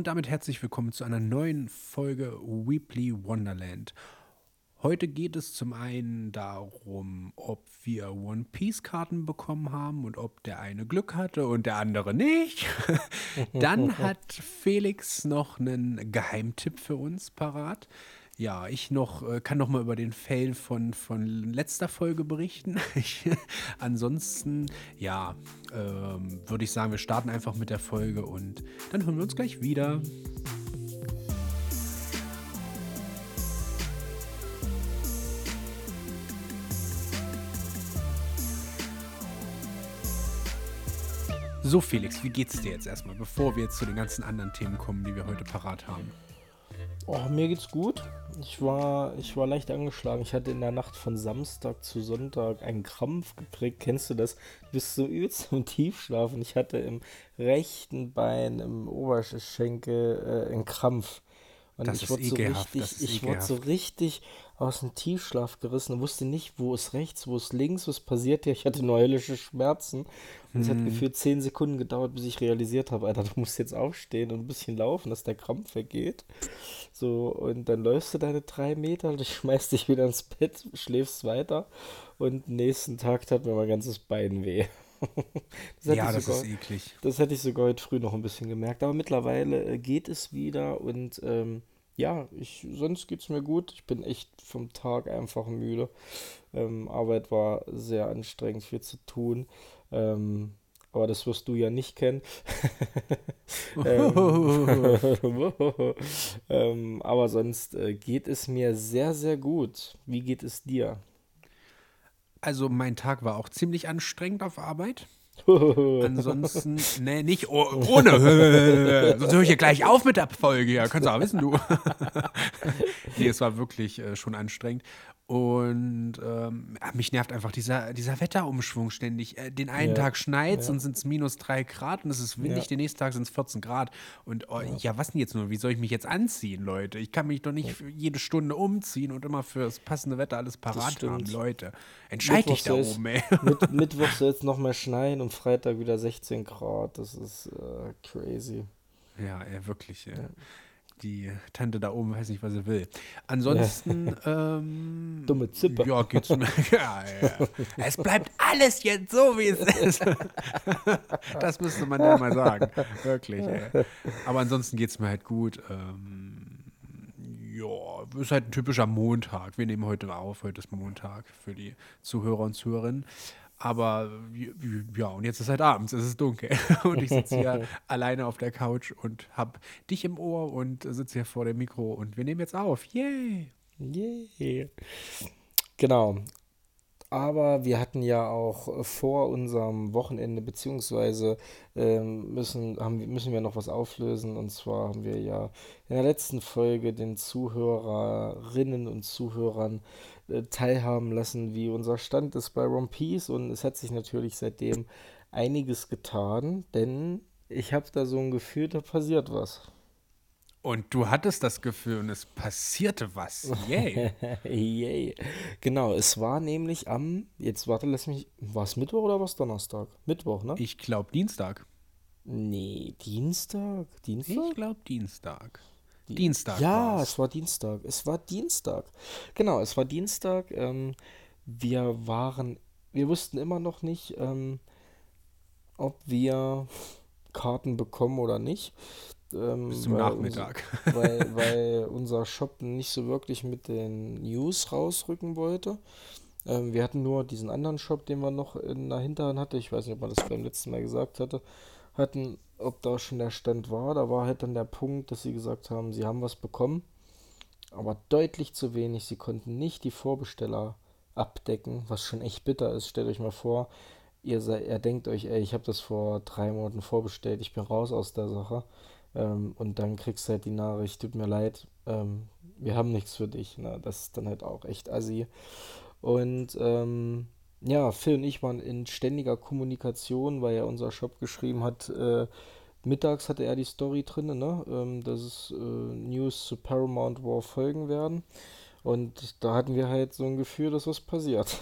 und damit herzlich willkommen zu einer neuen Folge Weebly Wonderland. Heute geht es zum einen darum, ob wir One Piece Karten bekommen haben und ob der eine Glück hatte und der andere nicht. Dann hat Felix noch einen Geheimtipp für uns parat. Ja, ich noch, äh, kann noch mal über den Fail von, von letzter Folge berichten. Ich, ansonsten, ja, ähm, würde ich sagen, wir starten einfach mit der Folge und dann hören wir uns gleich wieder. So, Felix, wie geht's dir jetzt erstmal, bevor wir jetzt zu den ganzen anderen Themen kommen, die wir heute parat haben? Oh, mir geht's gut. Ich war, ich war leicht angeschlagen. Ich hatte in der Nacht von Samstag zu Sonntag einen Krampf gekriegt. Kennst du das? Du bist so übelst im Tiefschlaf und ich hatte im rechten Bein, im Oberschenkel äh, einen Krampf. Und Das ich wurde so richtig, ich wurde so richtig aus dem Tiefschlaf gerissen und wusste nicht, wo ist rechts, wo ist links, was passiert hier. Ich hatte nur höllische Schmerzen. Und es hat Hm. gefühlt zehn Sekunden gedauert, bis ich realisiert habe, Alter, du musst jetzt aufstehen und ein bisschen laufen, dass der Krampf weggeht. So, und dann läufst du deine drei Meter, du schmeißt dich wieder ins Bett, schläfst weiter und nächsten Tag tat mir mein ganzes Bein weh. Das Ja, das sogar, ist eklig. das hätte ich sogar heute früh noch ein bisschen gemerkt, aber mittlerweile äh, geht es wieder und ähm, ja, ich, sonst geht es mir gut. Ich bin echt vom Tag einfach müde. Ähm, Arbeit war sehr anstrengend, viel zu tun. Ähm, aber das wirst du ja nicht kennen. ähm, ähm, aber sonst äh, geht es mir sehr, sehr gut. Wie geht es dir? Also mein Tag war auch ziemlich anstrengend auf Arbeit. Ansonsten, nee, nicht oh, ohne. Sonst höre ich hier gleich auf mit der Folge. Ja, kannst du auch wissen, du. nee, es war wirklich äh, schon anstrengend. Und ähm, mich nervt einfach dieser, dieser Wetterumschwung ständig. Äh, den einen Ja, Tag schneit ja. und sind es minus drei Grad und es ist windig, Ja. den nächsten Tag sind es 14 Grad. Und oh, ja. was denn jetzt nur? Wie soll ich mich jetzt anziehen, Leute? Ich kann mich doch nicht jede Stunde umziehen und immer für das passende Wetter alles parat haben. Leute. Entscheid dich da oben, ey. Mit, Mittwoch soll es nochmal schneien und Freitag wieder 16 Grad. Das ist äh, crazy. Ja, ja, wirklich. Ja. Die Tante da oben weiß nicht, was sie will. Ansonsten, ähm, Dumme Zippe. Ja, geht's mir. Ja, ja. Es bleibt alles jetzt so, wie es ist. Das müsste man ja mal sagen. Wirklich. Ey. Aber ansonsten geht's mir halt gut. Ähm, ja, ist halt ein typischer Montag. Wir nehmen heute auf. Heute ist Montag für die Zuhörer und Zuhörerinnen. Aber ja, und jetzt ist halt abends, es ist dunkel. Und ich sitze hier alleine auf der Couch und habe dich im Ohr und sitze hier vor dem Mikro und wir nehmen jetzt auf. Yay! Yeah. Genau. Aber wir hatten ja auch vor unserem Wochenende, beziehungsweise ähm, müssen, haben, müssen wir noch was auflösen. Und zwar haben wir ja in der letzten Folge den Zuhörerinnen und Zuhörern äh, teilhaben lassen, wie unser Stand ist bei One Piece. Und es hat sich natürlich seitdem einiges getan, denn ich habe da so ein Gefühl, da passiert was. Und du hattest das Gefühl und es passierte was. Yay! Yay. Genau, es war nämlich am, jetzt warte, lass mich, war es Mittwoch oder war es Donnerstag? Mittwoch, ne? Ich glaube Dienstag. Nee, Dienstag? Ich Dienstag? glaube Dienstag. Die- Dienstag Ja, war's. es war Dienstag. Es war Dienstag. Genau, es war Dienstag. Ähm, wir waren, wir wussten immer noch nicht, ähm, ob wir Karten bekommen oder nicht. Ähm, Bis zum weil Nachmittag. Unser, weil, weil unser Shop nicht so wirklich mit den News rausrücken wollte. Ähm, wir hatten nur diesen anderen Shop, den wir noch in der Hinterhand hatte. Ich weiß nicht, ob man das beim letzten Mal gesagt hatte. Hatten, ob da schon der Stand war. Da war halt dann der Punkt, dass sie gesagt haben, sie haben was bekommen, aber deutlich zu wenig. Sie konnten nicht die Vorbesteller abdecken, was schon echt bitter ist. Stellt euch mal vor, ihr, sei, ihr denkt euch, ey, ich habe das vor drei Monaten vorbestellt, ich bin raus aus der Sache. Ähm, und dann kriegst du halt die Nachricht, tut mir leid, ähm, wir haben nichts für dich. Ne? Das ist dann halt auch echt assi. Und ähm, ja, Phil und ich waren in ständiger Kommunikation, weil ja unser Shop geschrieben hat, äh, mittags hatte er die Story drin, ne? ähm, dass es äh, News zu Paramount War folgen werden. Und da hatten wir halt so ein Gefühl, dass was passiert.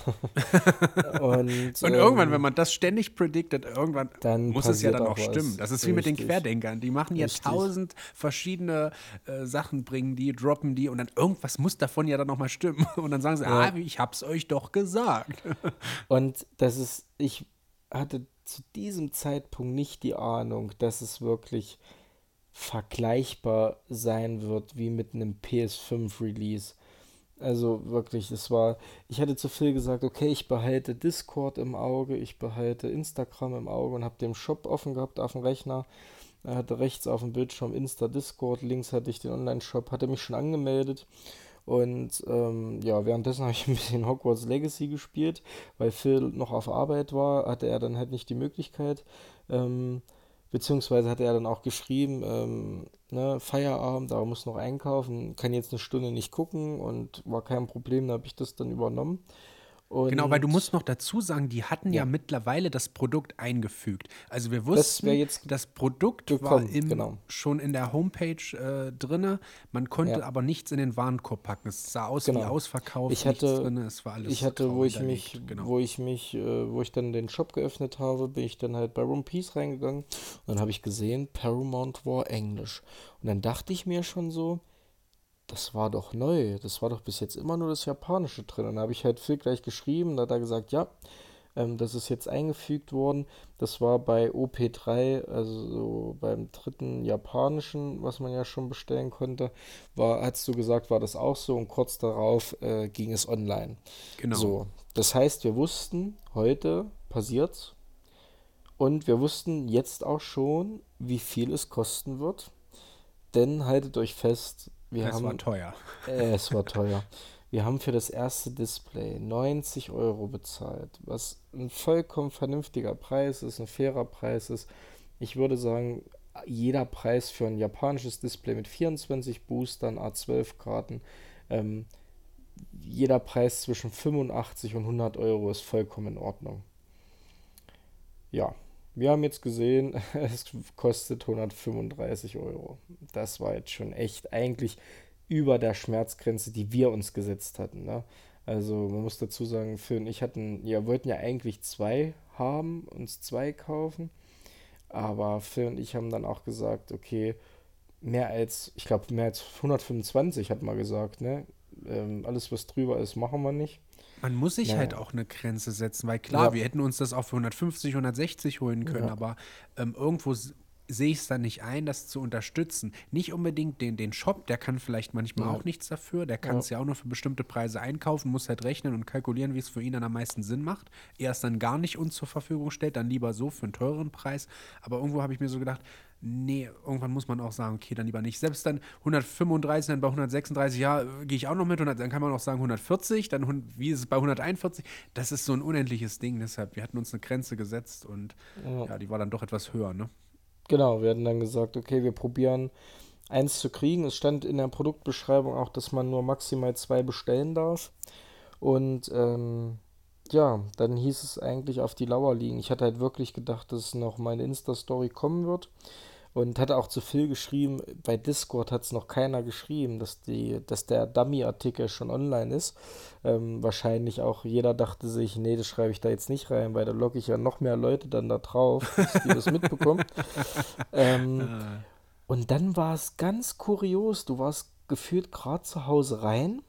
und, und irgendwann, ähm, wenn man das ständig prediktet, irgendwann muss es ja dann auch, stimmen. Das ist wie mit den Querdenkern. Die machen ja tausend verschiedene äh, Sachen, bringen die, droppen die und dann irgendwas muss davon ja dann nochmal stimmen. Und dann sagen sie, ja. ah, ich hab's euch doch gesagt. und das ist, ich hatte zu diesem Zeitpunkt nicht die Ahnung, dass es wirklich vergleichbar sein wird wie mit einem PS5-Release. Also wirklich, es war, ich hatte zu viel gesagt, okay, ich behalte Discord im Auge, ich behalte Instagram im Auge und habe den Shop offen gehabt auf dem Rechner. Er hatte rechts auf dem Bildschirm Insta Discord, links hatte ich den Online-Shop, hatte mich schon angemeldet. Und ähm, ja, währenddessen habe ich ein bisschen Hogwarts Legacy gespielt, weil Phil noch auf Arbeit war, hatte er dann halt nicht die Möglichkeit. Ähm, Beziehungsweise hat er dann auch geschrieben, ähm, ne, Feierabend, aber muss noch einkaufen, kann jetzt eine Stunde nicht gucken und war kein Problem, da habe ich das dann übernommen. Und genau, weil du musst noch dazu sagen, die hatten ja, ja mittlerweile das Produkt eingefügt. Also wir wussten, das, das Produkt gekommen, war im, genau. schon in der Homepage äh, drin. Man konnte ja. aber nichts in den Warenkorb packen. Es sah aus genau. wie ausverkauft. Ich hatte, drin. Es war alles ich hatte, wo ich mich, genau. wo ich mich, äh, wo ich dann den Shop geöffnet habe, bin ich dann halt bei Room Peace reingegangen und dann habe ich gesehen, Paramount war Englisch. Und dann dachte ich mir schon so, das war doch neu. Das war doch bis jetzt immer nur das Japanische drin. Und da habe ich halt Phil gleich geschrieben, da hat er gesagt, ja, ähm, das ist jetzt eingefügt worden. Das war bei OP3, also so beim dritten Japanischen, was man ja schon bestellen konnte, war, hast du gesagt, war das auch so und kurz darauf äh, ging es online. Genau. So, das heißt, wir wussten, heute passiert und wir wussten jetzt auch schon, wie viel es kosten wird. Denn haltet euch fest, wir es haben, war teuer. Äh, es war teuer. Wir haben für das erste Display 90 Euro bezahlt, was ein vollkommen vernünftiger Preis ist, ein fairer Preis ist. Ich würde sagen, jeder Preis für ein japanisches Display mit 24 Boostern, A12-Karten, ähm, jeder Preis zwischen 85 und 100 Euro ist vollkommen in Ordnung. Ja, wir haben jetzt gesehen, es kostet 135 Euro. Das war jetzt schon echt eigentlich über der Schmerzgrenze, die wir uns gesetzt hatten. Ne? Also man muss dazu sagen, Phil und ich hatten, ja, wollten ja eigentlich zwei haben, uns zwei kaufen. Aber Phil und ich haben dann auch gesagt, okay, mehr als, ich glaube, mehr als 125 hat man gesagt, ne? Ähm, alles, was drüber ist, machen wir nicht. Man muss sich naja. halt auch eine Grenze setzen, weil klar, ja. wir hätten uns das auch für 150, 160 holen können, ja. aber ähm, irgendwo sehe ich es dann nicht ein, das zu unterstützen. Nicht unbedingt den, den Shop, der kann vielleicht manchmal ja. auch nichts dafür, der kann es ja. ja. auch nur für bestimmte Preise einkaufen, muss halt rechnen und kalkulieren, wie es für ihn dann am meisten Sinn macht. Er es dann gar nicht uns zur Verfügung stellt, dann lieber so für einen teureren Preis. Aber irgendwo habe ich mir so gedacht, nee, irgendwann muss man auch sagen, okay, dann lieber nicht. Selbst dann 135, dann bei 136, ja, gehe ich auch noch mit. Und dann kann man auch sagen 140, dann wie ist es bei 141? Das ist so ein unendliches Ding. Deshalb, wir hatten uns eine Grenze gesetzt und ja, ja die war dann doch etwas höher, ne? Genau, wir hatten dann gesagt, okay, wir probieren eins zu kriegen. Es stand in der Produktbeschreibung auch, dass man nur maximal zwei bestellen darf. Und ähm, ja, dann hieß es eigentlich auf die Lauer liegen. Ich hatte halt wirklich gedacht, dass noch meine Insta-Story kommen wird. Und hatte auch zu Phil geschrieben, bei Discord hat es noch keiner geschrieben, dass, die, dass der Dummy-Artikel schon online ist. Ähm, wahrscheinlich auch jeder dachte sich, nee, das schreibe ich da jetzt nicht rein, weil da logge ich ja noch mehr Leute dann da drauf, dass die das mitbekommen. ähm, und dann war es ganz kurios, du warst gefühlt gerade zu Hause rein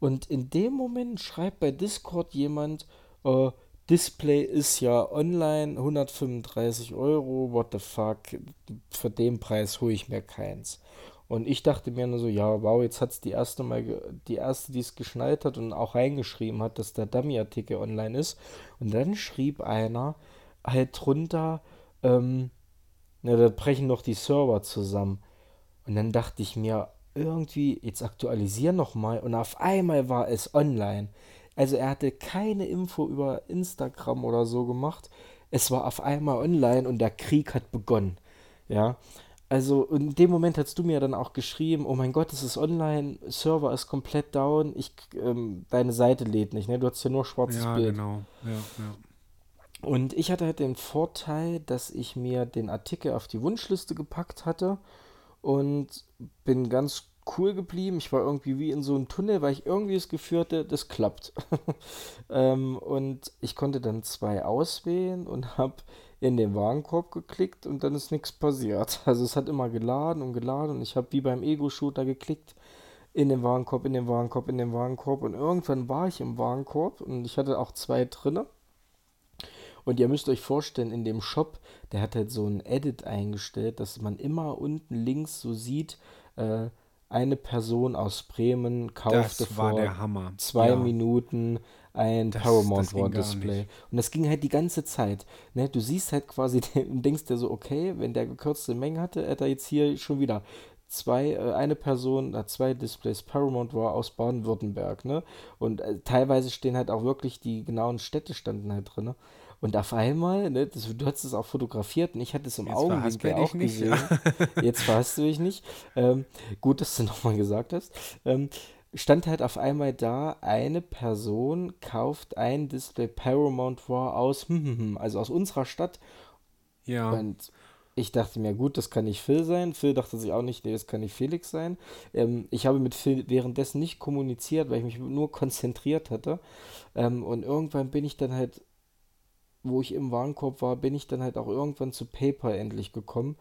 und in dem Moment schreibt bei Discord jemand, äh, Display ist ja online, 135 Euro, what the fuck, für den Preis hole ich mir keins. Und ich dachte mir nur so, ja, wow, jetzt hat es die erste Mal, die erste, die es geschnallt hat und auch reingeschrieben hat, dass der Dummy-Artikel online ist. Und dann schrieb einer halt drunter, ähm, na, da brechen doch die Server zusammen. Und dann dachte ich mir, irgendwie, jetzt aktualisieren nochmal. Und auf einmal war es online. Also er hatte keine Info über Instagram oder so gemacht. Es war auf einmal online und der Krieg hat begonnen. Ja. Also in dem Moment hast du mir dann auch geschrieben, oh mein Gott, es ist online, Server ist komplett down, ich, ähm, deine Seite lädt nicht, ne? Du hast ja nur schwarzes ja, Bild. Genau. Ja, ja. Und ich hatte halt den Vorteil, dass ich mir den Artikel auf die Wunschliste gepackt hatte und bin ganz cool geblieben. Ich war irgendwie wie in so einem Tunnel, weil ich irgendwie das Gefühl hatte, das klappt. ähm, und ich konnte dann zwei auswählen und habe in den Warenkorb geklickt und dann ist nichts passiert. Also es hat immer geladen und geladen und ich habe wie beim Ego-Shooter geklickt in den Warenkorb, in den Warenkorb, in den Warenkorb und irgendwann war ich im Warenkorb und ich hatte auch zwei drinne. Und ihr müsst euch vorstellen, in dem Shop, der hat halt so ein Edit eingestellt, dass man immer unten links so sieht, äh, eine Person aus Bremen kaufte vor zwei ja. Minuten ein das, Paramount War Display. Und das ging halt die ganze Zeit. Ne? Du siehst halt quasi und denkst dir so, okay, wenn der gekürzte Menge hatte, hat er jetzt hier schon wieder zwei, äh, eine Person zwei Displays Paramount War aus Baden-Württemberg, ne? Und äh, teilweise stehen halt auch wirklich die genauen Städte standen halt drin. Und auf einmal, ne, das, du hast es auch fotografiert und ich hatte es im Jetzt Augenwinkel auch nicht, gesehen. Ja. Jetzt verhasst du dich nicht. Ähm, gut, dass du nochmal gesagt hast. Ähm, stand halt auf einmal da, eine Person kauft ein Display Paramount War aus, hm, hm, hm, also aus unserer Stadt. Ja. Und ich dachte mir, gut, das kann nicht Phil sein. Phil dachte sich auch nicht, nee, das kann nicht Felix sein. Ähm, ich habe mit Phil währenddessen nicht kommuniziert, weil ich mich nur konzentriert hatte. Ähm, und irgendwann bin ich dann halt, wo ich im Warenkorb war, bin ich dann halt auch irgendwann zu PayPal endlich gekommen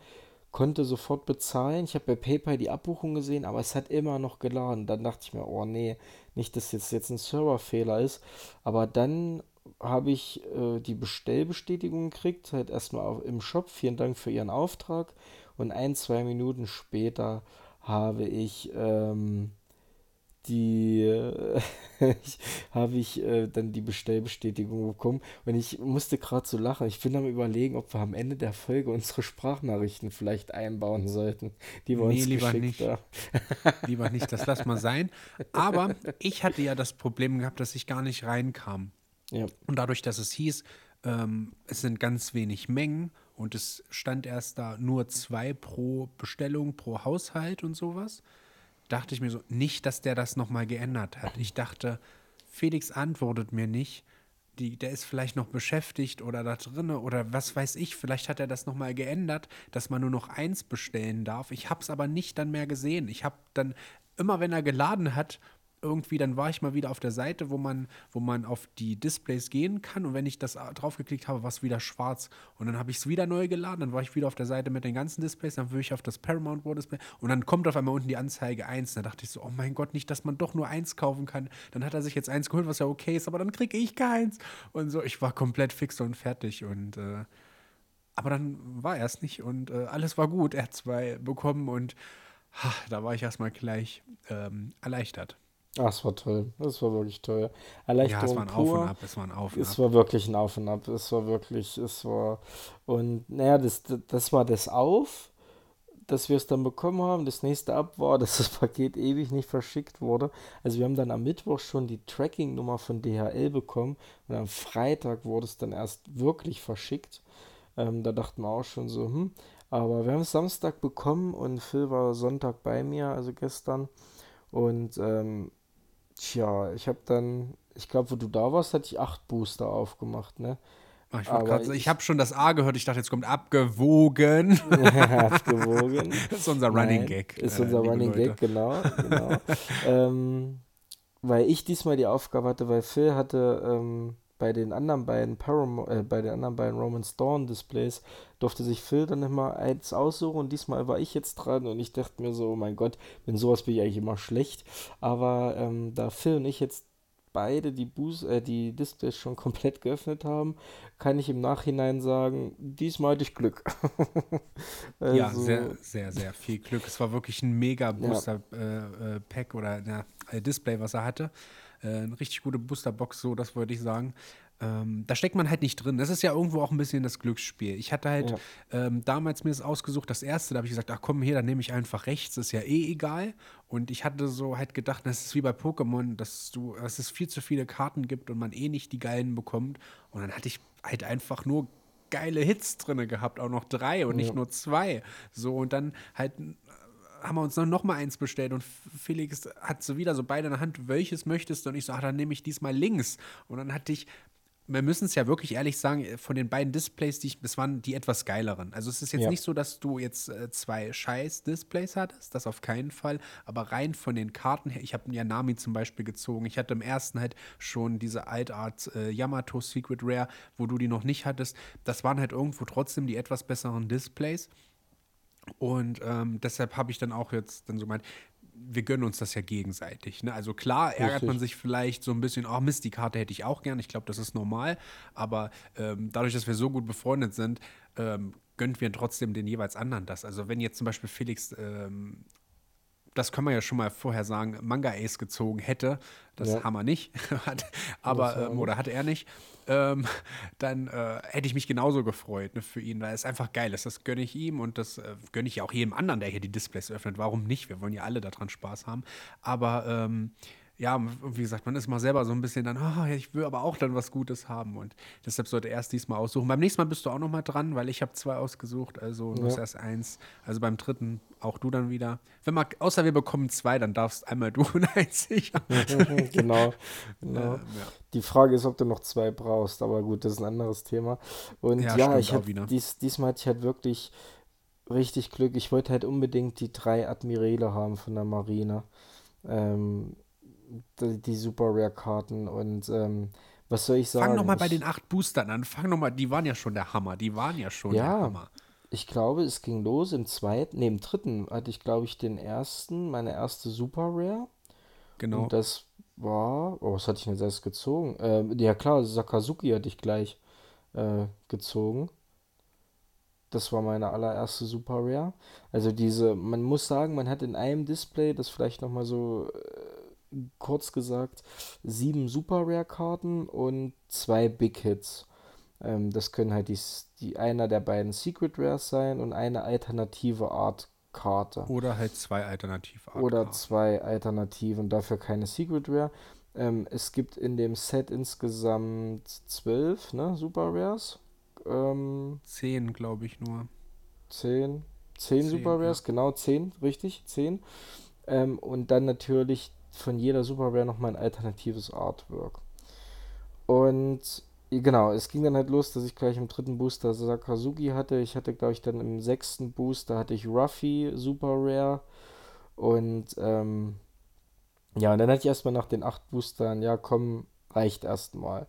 konnte sofort bezahlen. Ich habe bei PayPal die Abbuchung gesehen, aber es hat immer noch geladen. Dann dachte ich mir, oh nee, nicht, dass jetzt, jetzt ein Serverfehler ist. Aber dann habe ich äh, die Bestellbestätigung gekriegt, halt erstmal im Shop. Vielen Dank für Ihren Auftrag. Und ein, zwei Minuten später habe ich ähm, die äh, habe ich äh, dann die Bestellbestätigung bekommen und ich musste gerade so lachen. Ich bin am überlegen, ob wir am Ende der Folge unsere Sprachnachrichten vielleicht einbauen sollten, die wir nee, uns lieber nicht. haben. lieber nicht, das lass mal sein. Aber ich hatte ja das Problem gehabt, dass ich gar nicht reinkam. Ja. Und dadurch, dass es hieß, ähm, es sind ganz wenig Mengen und es stand erst da nur zwei pro Bestellung pro Haushalt und sowas dachte ich mir so, nicht, dass der das nochmal geändert hat. Ich dachte, Felix antwortet mir nicht. Die, der ist vielleicht noch beschäftigt oder da drinne oder was weiß ich, vielleicht hat er das nochmal geändert, dass man nur noch eins bestellen darf. Ich habe es aber nicht dann mehr gesehen. Ich habe dann immer, wenn er geladen hat, irgendwie, dann war ich mal wieder auf der Seite, wo man, wo man auf die Displays gehen kann. Und wenn ich das draufgeklickt habe, war es wieder schwarz. Und dann habe ich es wieder neu geladen. Dann war ich wieder auf der Seite mit den ganzen Displays. Dann würde ich auf das Paramount War Display. Und dann kommt auf einmal unten die Anzeige 1. Da dachte ich so, oh mein Gott, nicht, dass man doch nur eins kaufen kann. Dann hat er sich jetzt eins geholt, was ja okay ist, aber dann kriege ich keins. Und so, ich war komplett fix und fertig. Und äh, aber dann war er es nicht und äh, alles war gut. Er hat zwei bekommen und ha, da war ich erstmal gleich ähm, erleichtert. Ach, es war toll. Es war wirklich toll. Erleichterung ja, es war ein pur. Auf und Ab. Es war ein Auf und Es war wirklich ein Auf und Ab. Es war wirklich, es war. Und naja, das, das war das Auf, dass wir es dann bekommen haben. Das nächste Ab war, dass das Paket ewig nicht verschickt wurde. Also wir haben dann am Mittwoch schon die Tracking-Nummer von DHL bekommen und am Freitag wurde es dann erst wirklich verschickt. Ähm, da dachten wir auch schon so, hm. Aber wir haben es Samstag bekommen und Phil war Sonntag bei mir, also gestern. Und ähm, Tja, ich habe dann, ich glaube, wo du da warst, hatte ich acht Booster aufgemacht, ne? Ach, ich grad, ich habe schon das A gehört, ich dachte, jetzt kommt abgewogen. abgewogen. das ist unser Running Nein, Gag. Ist äh, unser Running Leute. Gag, genau. genau. ähm, weil ich diesmal die Aufgabe hatte, weil Phil hatte ähm, bei den anderen beiden Param äh, bei den anderen beiden Roman Dawn Displays durfte sich Phil dann immer eins aussuchen und diesmal war ich jetzt dran und ich dachte mir so, oh mein Gott, wenn sowas bin ich eigentlich immer schlecht. Aber ähm, da Phil und ich jetzt beide die, Boost, äh, die Displays schon komplett geöffnet haben, kann ich im Nachhinein sagen, diesmal hatte ich Glück. also, ja, sehr, sehr, sehr viel Glück. Es war wirklich ein mega Booster-Pack ja. äh, äh oder na, äh, Display, was er hatte. Äh, eine richtig gute Boosterbox, so, das würde ich sagen. Ähm, da steckt man halt nicht drin. Das ist ja irgendwo auch ein bisschen das Glücksspiel. Ich hatte halt ja. ähm, damals mir das ausgesucht, das erste, da habe ich gesagt, ach komm hier, dann nehme ich einfach rechts, ist ja eh egal. Und ich hatte so halt gedacht, das ist wie bei Pokémon, dass du, dass es viel zu viele Karten gibt und man eh nicht die geilen bekommt. Und dann hatte ich halt einfach nur geile Hits drin gehabt, auch noch drei und ja. nicht nur zwei. So, und dann halt haben wir uns dann noch mal eins bestellt und Felix hat so wieder so beide in der Hand, welches möchtest du? Und ich so, ach, dann nehme ich diesmal links. Und dann hatte ich wir müssen es ja wirklich ehrlich sagen, von den beiden Displays, die ich, das waren die etwas geileren. Also es ist jetzt Ja. nicht so, dass du jetzt äh, zwei scheiß Displays hattest, das auf keinen Fall, aber rein von den Karten her, ich habe ja Nami zum Beispiel gezogen. Ich hatte im ersten halt schon diese Altart äh, Yamato Secret Rare, wo du die noch nicht hattest. Das waren halt irgendwo trotzdem die etwas besseren Displays. Und ähm, deshalb habe ich dann auch jetzt dann so meint, wir gönnen uns das ja gegenseitig. Ne? Also klar ärgert Richtig. man sich vielleicht so ein bisschen, oh Mist, die Karte hätte ich auch gern. Ich glaube, das ist normal. Aber ähm, dadurch, dass wir so gut befreundet sind, ähm, gönnt wir trotzdem den jeweils anderen das. Also wenn jetzt zum Beispiel Felix, ähm, das können wir ja schon mal vorher sagen, Manga Ace gezogen hätte, das Ja. haben wir nicht, Hat- aber ähm, oder hatte er nicht, ähm, dann äh, hätte ich mich genauso gefreut ne, für ihn, weil es einfach geil ist. Das gönne ich ihm und das äh, gönne ich ja auch jedem anderen, der hier die Displays öffnet. Warum nicht? Wir wollen ja alle daran Spaß haben. Aber ähm, ja, wie gesagt, man ist mal selber so ein bisschen dann, ah, ich will aber auch dann was Gutes haben und deshalb sollte er erst diesmal aussuchen. Beim nächsten Mal bist du auch noch mal dran, weil ich habe zwei ausgesucht, also du hast Ja. erst eins. Also beim dritten auch du dann wieder. Wenn man, außer wir bekommen zwei, dann darfst einmal du und eins ich. genau, genau. Ähm, ja. Die Frage ist, ob du noch zwei brauchst, aber gut, das ist ein anderes Thema. Und Ja, ja, ich auch hab, wieder. dies, diesmal hatte ich halt wirklich richtig Glück. Ich wollte halt unbedingt die drei Admirale haben von der Marine. Ähm, die, die Super Rare Karten und ähm, was soll ich sagen? Fang noch mal bei den acht Boostern an. Fang noch mal, die waren ja schon der Hammer. Die waren ja schon Ja. der Hammer. Ich glaube, es ging los im zweiten, nee, im dritten hatte ich, glaube ich, den ersten, meine erste Super Rare. Genau. Und das war, oh, was hatte ich denn jetzt erst gezogen? Ähm, ja klar, Sakazuki hatte ich gleich äh, gezogen. Das war meine allererste Super Rare. Also diese, man muss sagen, man hat in einem Display, das vielleicht nochmal so äh, kurz gesagt, sieben Super Rare Karten und zwei Big Hits. Ähm, das können halt die, die einer der beiden Secret Rares sein und eine alternative Art Karte. Oder halt zwei Alternativarten. Oder zwei Alternativen, dafür keine Secret Rare. Ähm, es gibt in dem Set insgesamt zwölf, ne, Super Rares. Ähm, Zehn, glaube ich, nur. zehn. Zehn Zehn, Super ja. Rares, genau, zehn, richtig, zehn. Ähm, und dann natürlich von jeder Super Rare nochmal ein alternatives Artwork. Und genau, es ging dann halt los, dass ich gleich im dritten Booster Sakazuki hatte. Ich hatte, glaube ich, dann im sechsten Booster hatte ich Ruffy Super Rare. Und ähm, ja, und dann hatte ich erstmal nach den acht Boostern, ja komm, reicht erstmal.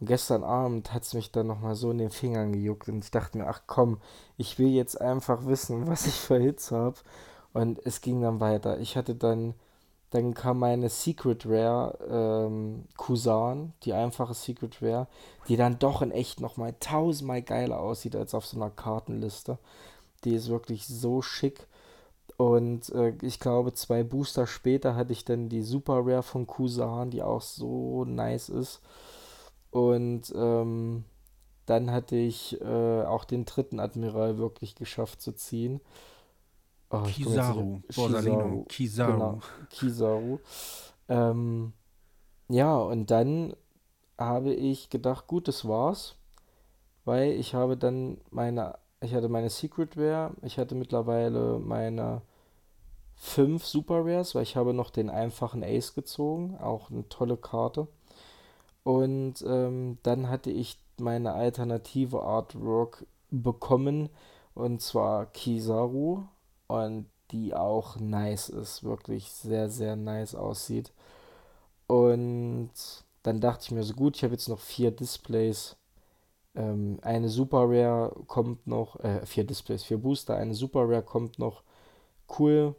Und gestern Abend hat es mich dann nochmal so in den Fingern gejuckt und ich dachte mir, ach komm, ich will jetzt einfach wissen, was ich für Hits habe. Und es ging dann weiter. Ich hatte dann, dann kam meine Secret Rare ähm, Kusan, die einfache Secret Rare, die dann doch in echt nochmal tausendmal geiler aussieht als auf so einer Kartenliste. Die ist wirklich so schick. Und äh, ich glaube, zwei Booster später hatte ich dann die Super Rare von Kusan, die auch so nice ist. Und ähm, dann hatte ich äh, auch den dritten Admiral wirklich geschafft zu ziehen. Oh, Kizaru. Borsalino. Kizaru. Genau, Kizaru. Ähm, ja, und dann habe ich gedacht, gut, das war's. Weil ich habe dann meine, ich hatte meine Secret Rare, ich hatte mittlerweile meine fünf Super Rares, weil ich habe noch den einfachen Ace gezogen, auch eine tolle Karte. Und ähm, dann hatte ich meine alternative Artwork bekommen, und zwar Kizaru, und die auch nice ist, wirklich sehr, sehr nice aussieht. Und dann dachte ich mir so gut, ich habe jetzt noch vier Displays. Ähm, eine Super Rare kommt noch, äh, vier Displays, vier Booster, eine Super Rare kommt noch. Cool.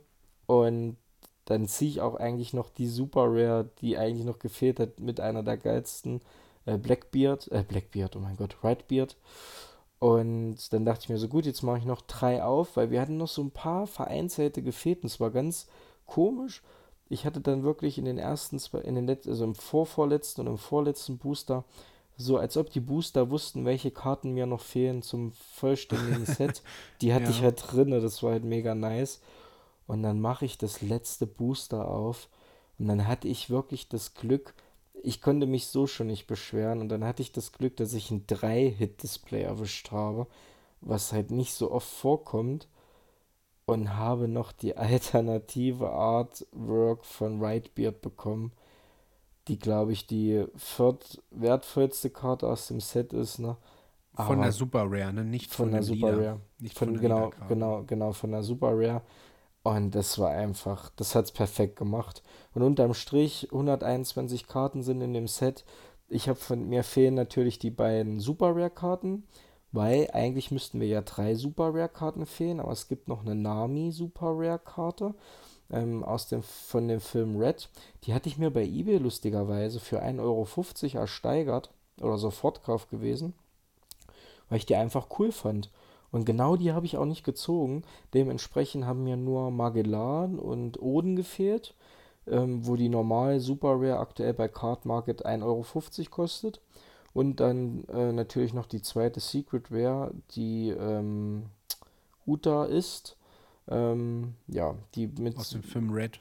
Und dann ziehe ich auch eigentlich noch die Super Rare, die eigentlich noch gefehlt hat, mit einer der geilsten äh, Blackbeard, äh, Blackbeard, oh mein Gott, Whitebeard. Und dann dachte ich mir so, gut, jetzt mache ich noch drei auf, weil wir hatten noch so ein paar vereinzelte gefehlt und es war ganz komisch. Ich hatte dann wirklich in den ersten zwei, in den letzten, also im vorvorletzten und im vorletzten Booster, so als ob die Booster wussten, welche Karten mir noch fehlen zum vollständigen Set. Die hatte Ja. ich halt drinne, das war halt mega nice. Und dann mache ich das letzte Booster auf und dann hatte ich wirklich das Glück, ich konnte mich so schon nicht beschweren und dann hatte ich das Glück, dass ich ein 3-Hit-Display erwischt habe, was halt nicht so oft vorkommt und habe noch die alternative Artwork von Whitebeard bekommen. die, glaube ich, die viertwertvollste Karte aus dem Set ist, ne? Aber von der Super Rare, ne? Nicht von, von der Super Leader. Rare. Nicht von, von genau, genau, genau, von der Super Rare. Und das war einfach, das hat es perfekt gemacht. Und unterm Strich, 121 Karten sind in dem Set. Ich habe von mir fehlen natürlich die beiden Super Rare Karten, weil eigentlich müssten wir ja drei Super Rare Karten fehlen, aber es gibt noch eine Nami Super Rare Karte ähm, aus dem, von dem Film Red. Die hatte ich mir bei eBay lustigerweise für 1,50 Euro ersteigert oder Sofortkauf gewesen, weil ich die einfach cool fand. Und genau die habe ich auch nicht gezogen. Dementsprechend haben mir nur Magellan und Oden gefehlt, ähm, wo die normal Super Rare aktuell bei Card Market 1,50 Euro kostet. Und dann äh, natürlich noch die zweite Secret Rare, die ähm, Uta ist. Ähm, ja, die mit. Aus dem Film Red.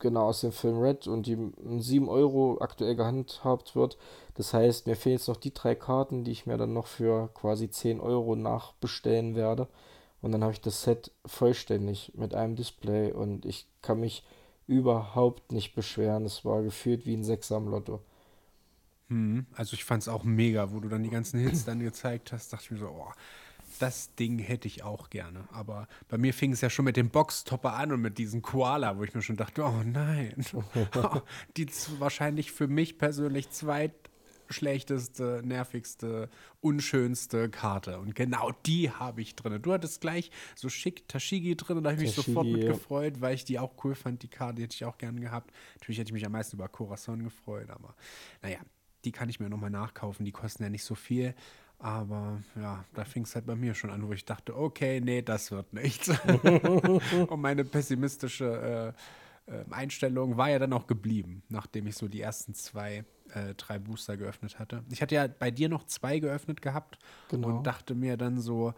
Genau, aus dem Film Red und die 7 Euro aktuell gehandhabt wird. Das heißt, mir fehlen jetzt noch die drei Karten, die ich mir dann noch für quasi 10 Euro nachbestellen werde. Und dann habe ich das Set vollständig mit einem Display und ich kann mich überhaupt nicht beschweren. Es war gefühlt wie ein Sechser am Lotto. Hm, also ich fand es auch mega, wo du dann die ganzen Hits dann gezeigt hast, dachte ich mir so, oh, das Ding hätte ich auch gerne. Aber bei mir fing es ja schon mit dem Boxtopper an und mit diesem Koala, wo ich mir schon dachte, oh nein, die wahrscheinlich für mich persönlich zweit schlechteste, nervigste, unschönste Karte. Und genau die habe ich drin. Du hattest gleich so schick Tashigi drin und da habe ich mich Tashigi, sofort mit gefreut, weil ich die auch cool fand. Die Karte hätte ich auch gerne gehabt. Natürlich hätte ich mich am meisten über Corazon gefreut, aber naja, die kann ich mir nochmal nachkaufen. Die kosten ja nicht so viel. Aber ja, da fing es halt bei mir schon an, wo ich dachte, okay, nee, das wird nichts. und meine pessimistische äh, äh, Einstellung war ja dann auch geblieben, nachdem ich so die ersten zwei äh, drei Booster geöffnet hatte. Ich hatte ja bei dir noch zwei geöffnet gehabt genau. und dachte mir dann so,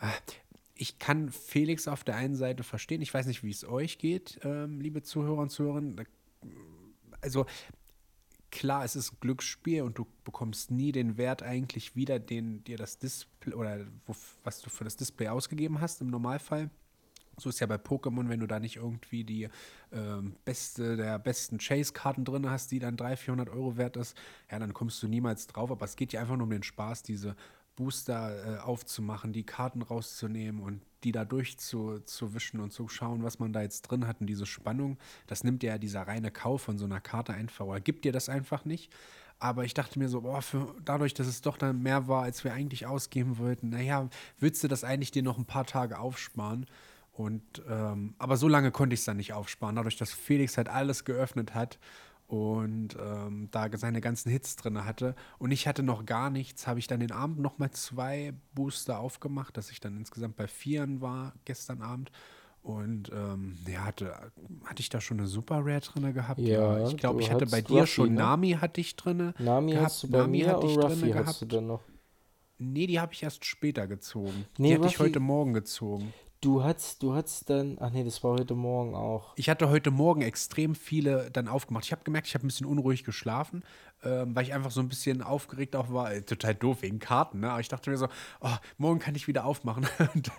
äh, ich kann Felix auf der einen Seite verstehen. Ich weiß nicht, wie es euch geht, ähm, liebe Zuhörer und Zuhörerinnen. Also klar, es ist ein Glücksspiel und du bekommst nie den Wert eigentlich wieder, den dir das Display oder wo, was du für das Display ausgegeben hast im Normalfall. So ist ja bei Pokémon, wenn du da nicht irgendwie die ähm, beste der besten Chase-Karten drin hast, die dann 300, 400 Euro wert ist, ja, dann kommst du niemals drauf. Aber es geht ja einfach nur um den Spaß, diese Booster äh, aufzumachen, die Karten rauszunehmen und die da durchzuwischen und zu schauen, was man da jetzt drin hat. Und diese Spannung, das nimmt ja dieser reine Kauf von so einer Karte einfach oder gibt dir das einfach nicht. Aber ich dachte mir so, boah, für, dadurch, dass es doch dann mehr war, als wir eigentlich ausgeben wollten, naja, würdest du das eigentlich dir noch ein paar Tage aufsparen? Und ähm, aber so lange konnte ich es dann nicht aufsparen, dadurch, dass Felix halt alles geöffnet hat und ähm, da seine ganzen Hits drin hatte. Und ich hatte noch gar nichts, habe ich dann den Abend nochmal zwei Booster aufgemacht, dass ich dann insgesamt bei Vieren war gestern Abend. Und ähm, ja, hatte, hatte ich da schon eine Super Rare drin gehabt? Ja, ich glaube, ich hatte bei dir Ruffy, schon ne? Nami hatte ich drin. Nami gehabt. hast du bei Nami mir hatte ich Ruffy gehabt. hast du denn noch? Nee, die habe ich erst später gezogen. Nee, die hatte Ruffy, ich heute Morgen gezogen. Du hattest, du hattest dann, ach nee, das war heute Morgen auch. Ich hatte heute Morgen extrem viele dann aufgemacht. Ich habe gemerkt, ich habe ein bisschen unruhig geschlafen, weil ich einfach so ein bisschen aufgeregt auch war. Äh, total doof wegen Karten, ne? Aber ich dachte mir so, oh, morgen kann ich wieder aufmachen.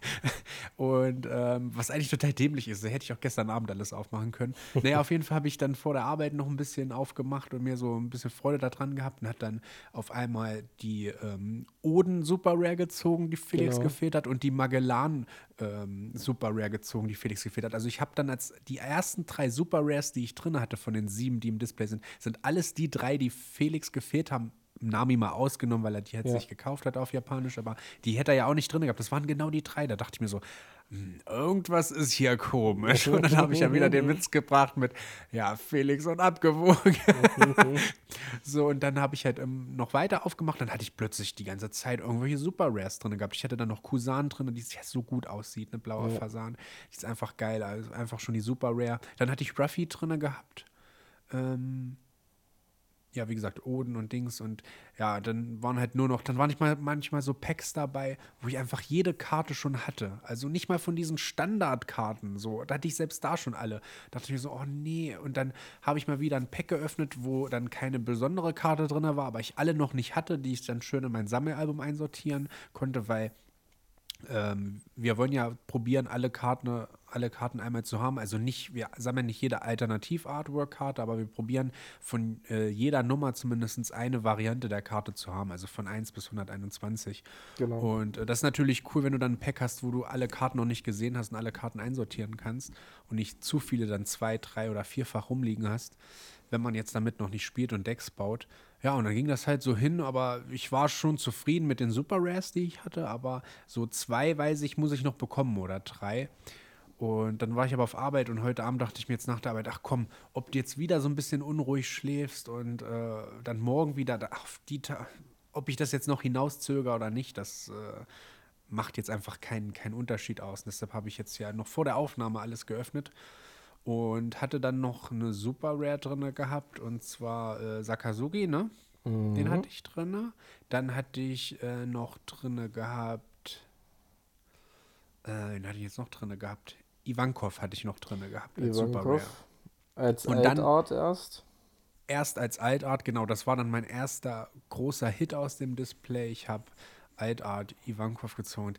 und ähm, was eigentlich total dämlich ist, da hätte ich auch gestern Abend alles aufmachen können. Naja, auf jeden Fall habe ich dann vor der Arbeit noch ein bisschen aufgemacht und mir so ein bisschen Freude daran gehabt und hat dann auf einmal die ähm, Oden Super Rare gezogen, die Felix genau. gefehlt hat, und die Magellan ähm, Super Rare gezogen, die Felix gefehlt hat. Also ich habe dann als die ersten drei Super Rares, die ich drin hatte von den sieben, die im Display sind, sind alles die drei, die Felix gefehlt haben. Nami mal ausgenommen, weil er die jetzt ja. nicht gekauft hat auf Japanisch, aber die hätte er ja auch nicht drin gehabt. Das waren genau die drei. Da dachte ich mir so, hm, irgendwas ist hier komisch. Und dann habe ich ja wieder den Witz gebracht mit, ja, Felix und abgewogen. so, und dann habe ich halt ähm, noch weiter aufgemacht. Dann hatte ich plötzlich die ganze Zeit irgendwelche Super Rares drin gehabt. Ich hatte dann noch Kusan drin, die ja so gut aussieht, ne, blauer ja. Fasan. Die ist einfach geil, also einfach schon die Super Rare. Dann hatte ich Ruffy drin gehabt. Ähm, ja, wie gesagt, Oden und Dings und ja, dann waren halt nur noch, dann waren nicht mal manchmal so Packs dabei, wo ich einfach jede Karte schon hatte. Also nicht mal von diesen Standardkarten so. Da hatte ich selbst da schon alle. Da dachte ich mir so, oh nee. Und dann habe ich mal wieder ein Pack geöffnet, wo dann keine besondere Karte drin war, aber ich alle noch nicht hatte, die ich dann schön in mein Sammelalbum einsortieren konnte, weil ähm, wir wollen ja probieren, alle Karten alle Karten einmal zu haben. Also nicht, wir sammeln nicht jede Alternativ-Artwork-Karte, aber wir probieren von äh, jeder Nummer zumindest eine Variante der Karte zu haben, also von 1 bis 121. Genau. Und äh, das ist natürlich cool, wenn du dann ein Pack hast, wo du alle Karten noch nicht gesehen hast und alle Karten einsortieren kannst und nicht zu viele dann zwei, drei oder vierfach rumliegen hast, wenn man jetzt damit noch nicht spielt und Decks baut. Ja, und dann ging das halt so hin, aber ich war schon zufrieden mit den Super Rares, die ich hatte, aber so zwei, weiß ich, muss ich noch bekommen oder drei. Und dann war ich aber auf Arbeit und heute Abend dachte ich mir jetzt nach der Arbeit, ach komm, ob du jetzt wieder so ein bisschen unruhig schläfst und äh, dann morgen wieder, ach, die, ob ich das jetzt noch hinauszöger oder nicht, das äh, macht jetzt einfach keinen kein Unterschied aus. Und deshalb habe ich jetzt ja noch vor der Aufnahme alles geöffnet und hatte dann noch eine Super Rare drin gehabt und zwar äh, Sakazugi, ne? Mhm. Den hatte ich drin. Dann hatte ich äh, noch drin gehabt, äh, den hatte ich jetzt noch drin gehabt. Ivankov hatte ich noch drin gehabt als Ivankov. Super Rare. Als und Altart erst? Erst als Altart, genau. Das war dann mein erster großer Hit aus dem Display. Ich habe Altart Ivankov gezogen.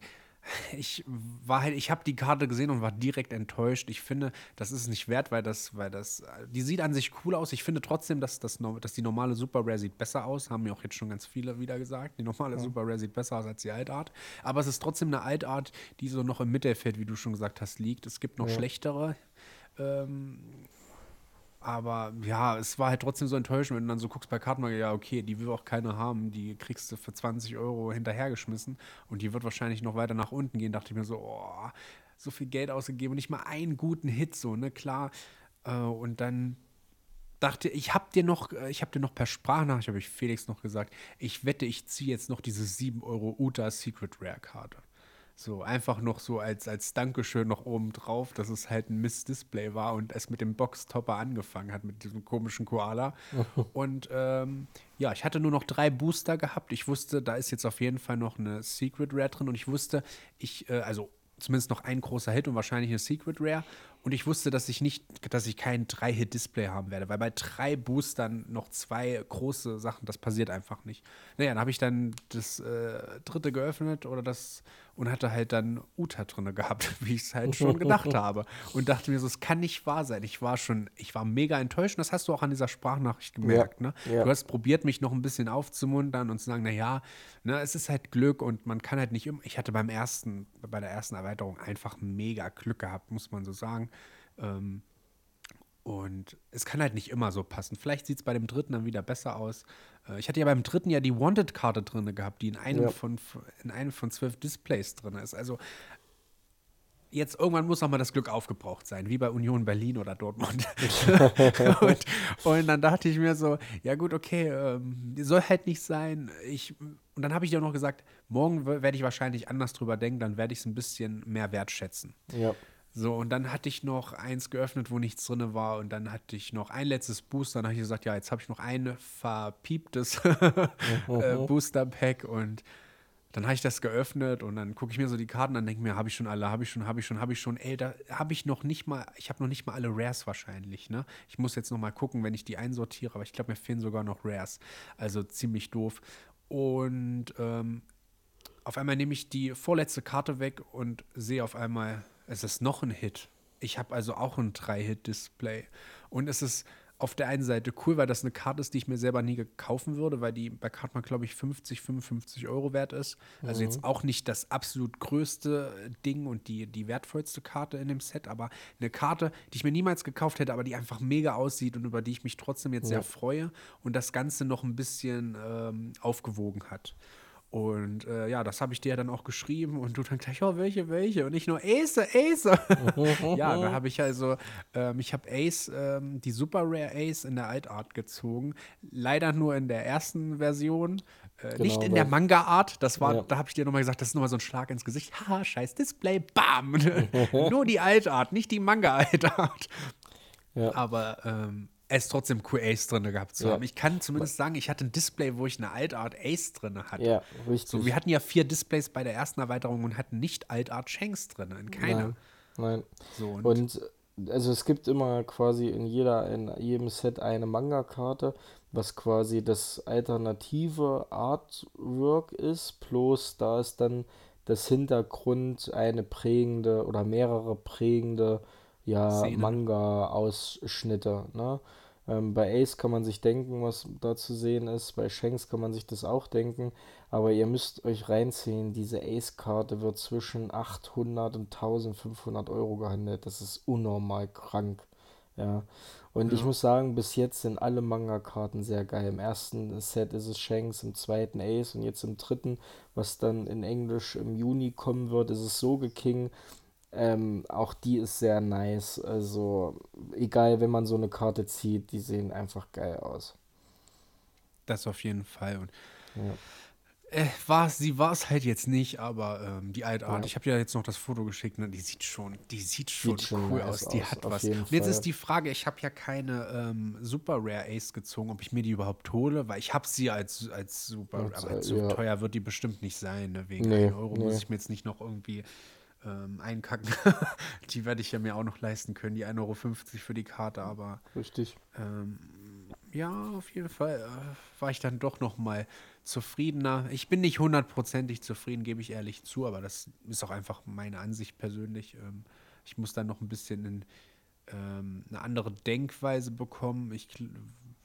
Ich war halt, ich habe die Karte gesehen und war direkt enttäuscht. Ich finde, das ist es nicht wert, weil das, weil das, die sieht an sich cool aus. Ich finde trotzdem, dass, das, dass die normale Super Rare sieht besser aus. Haben mir auch jetzt schon ganz viele wieder gesagt. Die normale ja. Super Rare sieht besser aus als die Altart. Aber es ist trotzdem eine Altart, die so noch im Mittelfeld, wie du schon gesagt hast, liegt. Es gibt noch ja. schlechtere. Ähm, aber ja, es war halt trotzdem so enttäuschend, wenn du dann so guckst bei Kartenmarke, ja, okay, die will auch keiner haben, die kriegst du für 20 Euro hinterhergeschmissen und die wird wahrscheinlich noch weiter nach unten gehen. Dachte ich mir so, oh, so viel Geld ausgegeben und nicht mal einen guten Hit, so, ne, klar. Äh, und dann dachte ich, hab dir noch, äh, ich habe dir noch per Sprachnachricht, habe ich Felix noch gesagt, ich wette, ich ziehe jetzt noch diese 7 Euro Uta Secret Rare Karte. So, einfach noch so als, als Dankeschön noch oben drauf, dass es halt ein Miss-Display war und es mit dem Boxtopper angefangen hat, mit diesem komischen Koala. und ähm, ja, ich hatte nur noch drei Booster gehabt. Ich wusste, da ist jetzt auf jeden Fall noch eine Secret Rare drin und ich wusste, ich, äh, also zumindest noch ein großer Hit und wahrscheinlich eine Secret Rare. Und ich wusste, dass ich nicht, dass ich kein Drei-Hit-Display haben werde, weil bei drei Boostern noch zwei große Sachen, das passiert einfach nicht. Naja, dann habe ich dann das äh, dritte geöffnet oder das und hatte halt dann Uta drin gehabt, wie ich es halt schon gedacht habe. Und dachte mir so, es kann nicht wahr sein. Ich war schon, ich war mega enttäuscht und das hast du auch an dieser Sprachnachricht gemerkt. Ja, ne? Ja. Du hast probiert, mich noch ein bisschen aufzumuntern und zu sagen, naja, ne, es ist halt Glück und man kann halt nicht immer. Ich hatte beim ersten, bei der ersten Erweiterung einfach mega Glück gehabt, muss man so sagen. Ähm, und es kann halt nicht immer so passen. Vielleicht sieht es bei dem dritten dann wieder besser aus. Äh, ich hatte ja beim dritten ja die Wanted-Karte drin gehabt, die in einem, ja. von, in einem von zwölf Displays drin ist. Also jetzt irgendwann muss auch mal das Glück aufgebraucht sein, wie bei Union Berlin oder Dortmund. und, und, dann dachte ich mir so, ja gut, okay, ähm, soll halt nicht sein. Ich, und dann habe ich dir noch gesagt, morgen werde ich wahrscheinlich anders drüber denken, dann werde ich es ein bisschen mehr wertschätzen. Ja. So, und dann hatte ich noch eins geöffnet, wo nichts drin war. Und dann hatte ich noch ein letztes Booster. Dann habe ich gesagt, ja, jetzt habe ich noch ein verpieptes äh, Booster-Pack. Und dann habe ich das geöffnet und dann gucke ich mir so die Karten an denke mir, habe ich schon alle, habe ich schon, habe ich schon, habe ich schon. Ey, da habe ich noch nicht mal, ich habe noch nicht mal alle Rares wahrscheinlich, ne? Ich muss jetzt noch mal gucken, wenn ich die einsortiere, aber ich glaube, mir fehlen sogar noch Rares. Also ziemlich doof. Und ähm, auf einmal nehme ich die vorletzte Karte weg und sehe auf einmal es ist noch ein Hit. Ich habe also auch ein 3-Hit-Display. Und es ist auf der einen Seite cool, weil das eine Karte ist, die ich mir selber nie kaufen würde, weil die bei Kartmark, glaube ich, 50, 55 Euro wert ist. Also mhm. jetzt auch nicht das absolut größte Ding und die, die wertvollste Karte in dem Set, aber eine Karte, die ich mir niemals gekauft hätte, aber die einfach mega aussieht und über die ich mich trotzdem jetzt ja. sehr freue und das Ganze noch ein bisschen ähm, aufgewogen hat. Und äh, ja, das habe ich dir dann auch geschrieben und du dann gleich, oh, welche, welche? Und ich nur Ace, Ace. ja, da habe ich also, ähm, ich habe Ace, ähm, die Super Rare Ace in der Altart gezogen. Leider nur in der ersten Version. Äh, genau, nicht in der Manga-Art. Das war, ja. da habe ich dir nochmal gesagt, das ist nochmal so ein Schlag ins Gesicht. Haha, scheiß Display, bam! nur die Altart, nicht die Manga-Altart. Ja. Aber ähm, es trotzdem QAs drin gehabt zu ja. haben. Ich kann zumindest sagen, ich hatte ein Display, wo ich eine Altart Ace drin hatte. Ja, richtig. So, wir hatten ja vier Displays bei der ersten Erweiterung und hatten nicht Altart Shanks drin, in keiner. Nein. nein. So, und, und, also es gibt immer quasi in jeder, in jedem Set eine Manga-Karte, was quasi das alternative Artwork ist, plus da ist dann das Hintergrund eine prägende oder mehrere prägende ja, Manga-Ausschnitte. Ne? Ähm, bei Ace kann man sich denken, was da zu sehen ist. Bei Shanks kann man sich das auch denken. Aber ihr müsst euch reinziehen, diese Ace-Karte wird zwischen 800 und 1500 Euro gehandelt. Das ist unnormal krank. Ja. Und ja. ich muss sagen, bis jetzt sind alle Manga-Karten sehr geil. Im ersten Set ist es Shanks, im zweiten Ace und jetzt im dritten, was dann in Englisch im Juni kommen wird, ist es Soge King. Ähm, auch die ist sehr nice. Also, egal, wenn man so eine Karte zieht, die sehen einfach geil aus. Das auf jeden Fall. Und ja. Äh, war, sie war es halt jetzt nicht, aber ähm, die Altart, ja. ich habe ja jetzt noch das Foto geschickt, ne, die sieht schon, die sieht schon sieht cool nice aus, die aus, hat was. Und jetzt ist die Frage, ich habe ja keine ähm, Super Rare Ace gezogen, ob ich mir die überhaupt hole, weil ich habe sie als, als Super, als, aber so ja. teuer wird die bestimmt nicht sein, ne? wegen nee, 1 Euro nee. muss ich mir jetzt nicht noch irgendwie ähm, einkacken. die werde ich ja mir auch noch leisten können, die 1,50 Euro für die Karte, aber. Richtig. Ähm, ja, auf jeden Fall äh, war ich dann doch noch mal zufriedener. Ich bin nicht hundertprozentig zufrieden, gebe ich ehrlich zu, aber das ist auch einfach meine Ansicht persönlich. Ähm, ich muss dann noch ein bisschen in, ähm, eine andere Denkweise bekommen. Ich,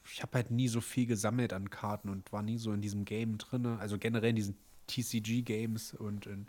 ich habe halt nie so viel gesammelt an Karten und war nie so in diesem Game drin. Also generell in diesen TCG-Games und in,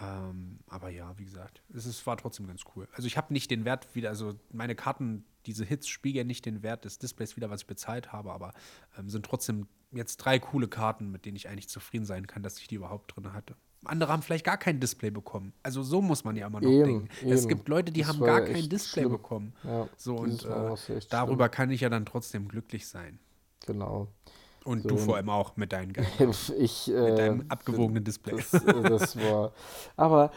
ähm, aber ja, wie gesagt, es ist, war trotzdem ganz cool. Also ich habe nicht den Wert wieder, also meine Karten, diese Hits spiegeln nicht den Wert des Displays wieder, was ich bezahlt habe, aber ähm, sind trotzdem jetzt drei coole Karten, mit denen ich eigentlich zufrieden sein kann, dass ich die überhaupt drin hatte. Andere haben vielleicht gar kein Display bekommen. Also so muss man ja immer noch eben, denken. Eben. Es gibt Leute, die das haben gar kein Display schlimm. bekommen. Ja, so und äh, darüber schlimm. kann ich ja dann trotzdem glücklich sein. Genau. Und so, du vor allem auch mit deinen ich, äh, mit deinem abgewogenen Display. Das, äh, das, war. Aber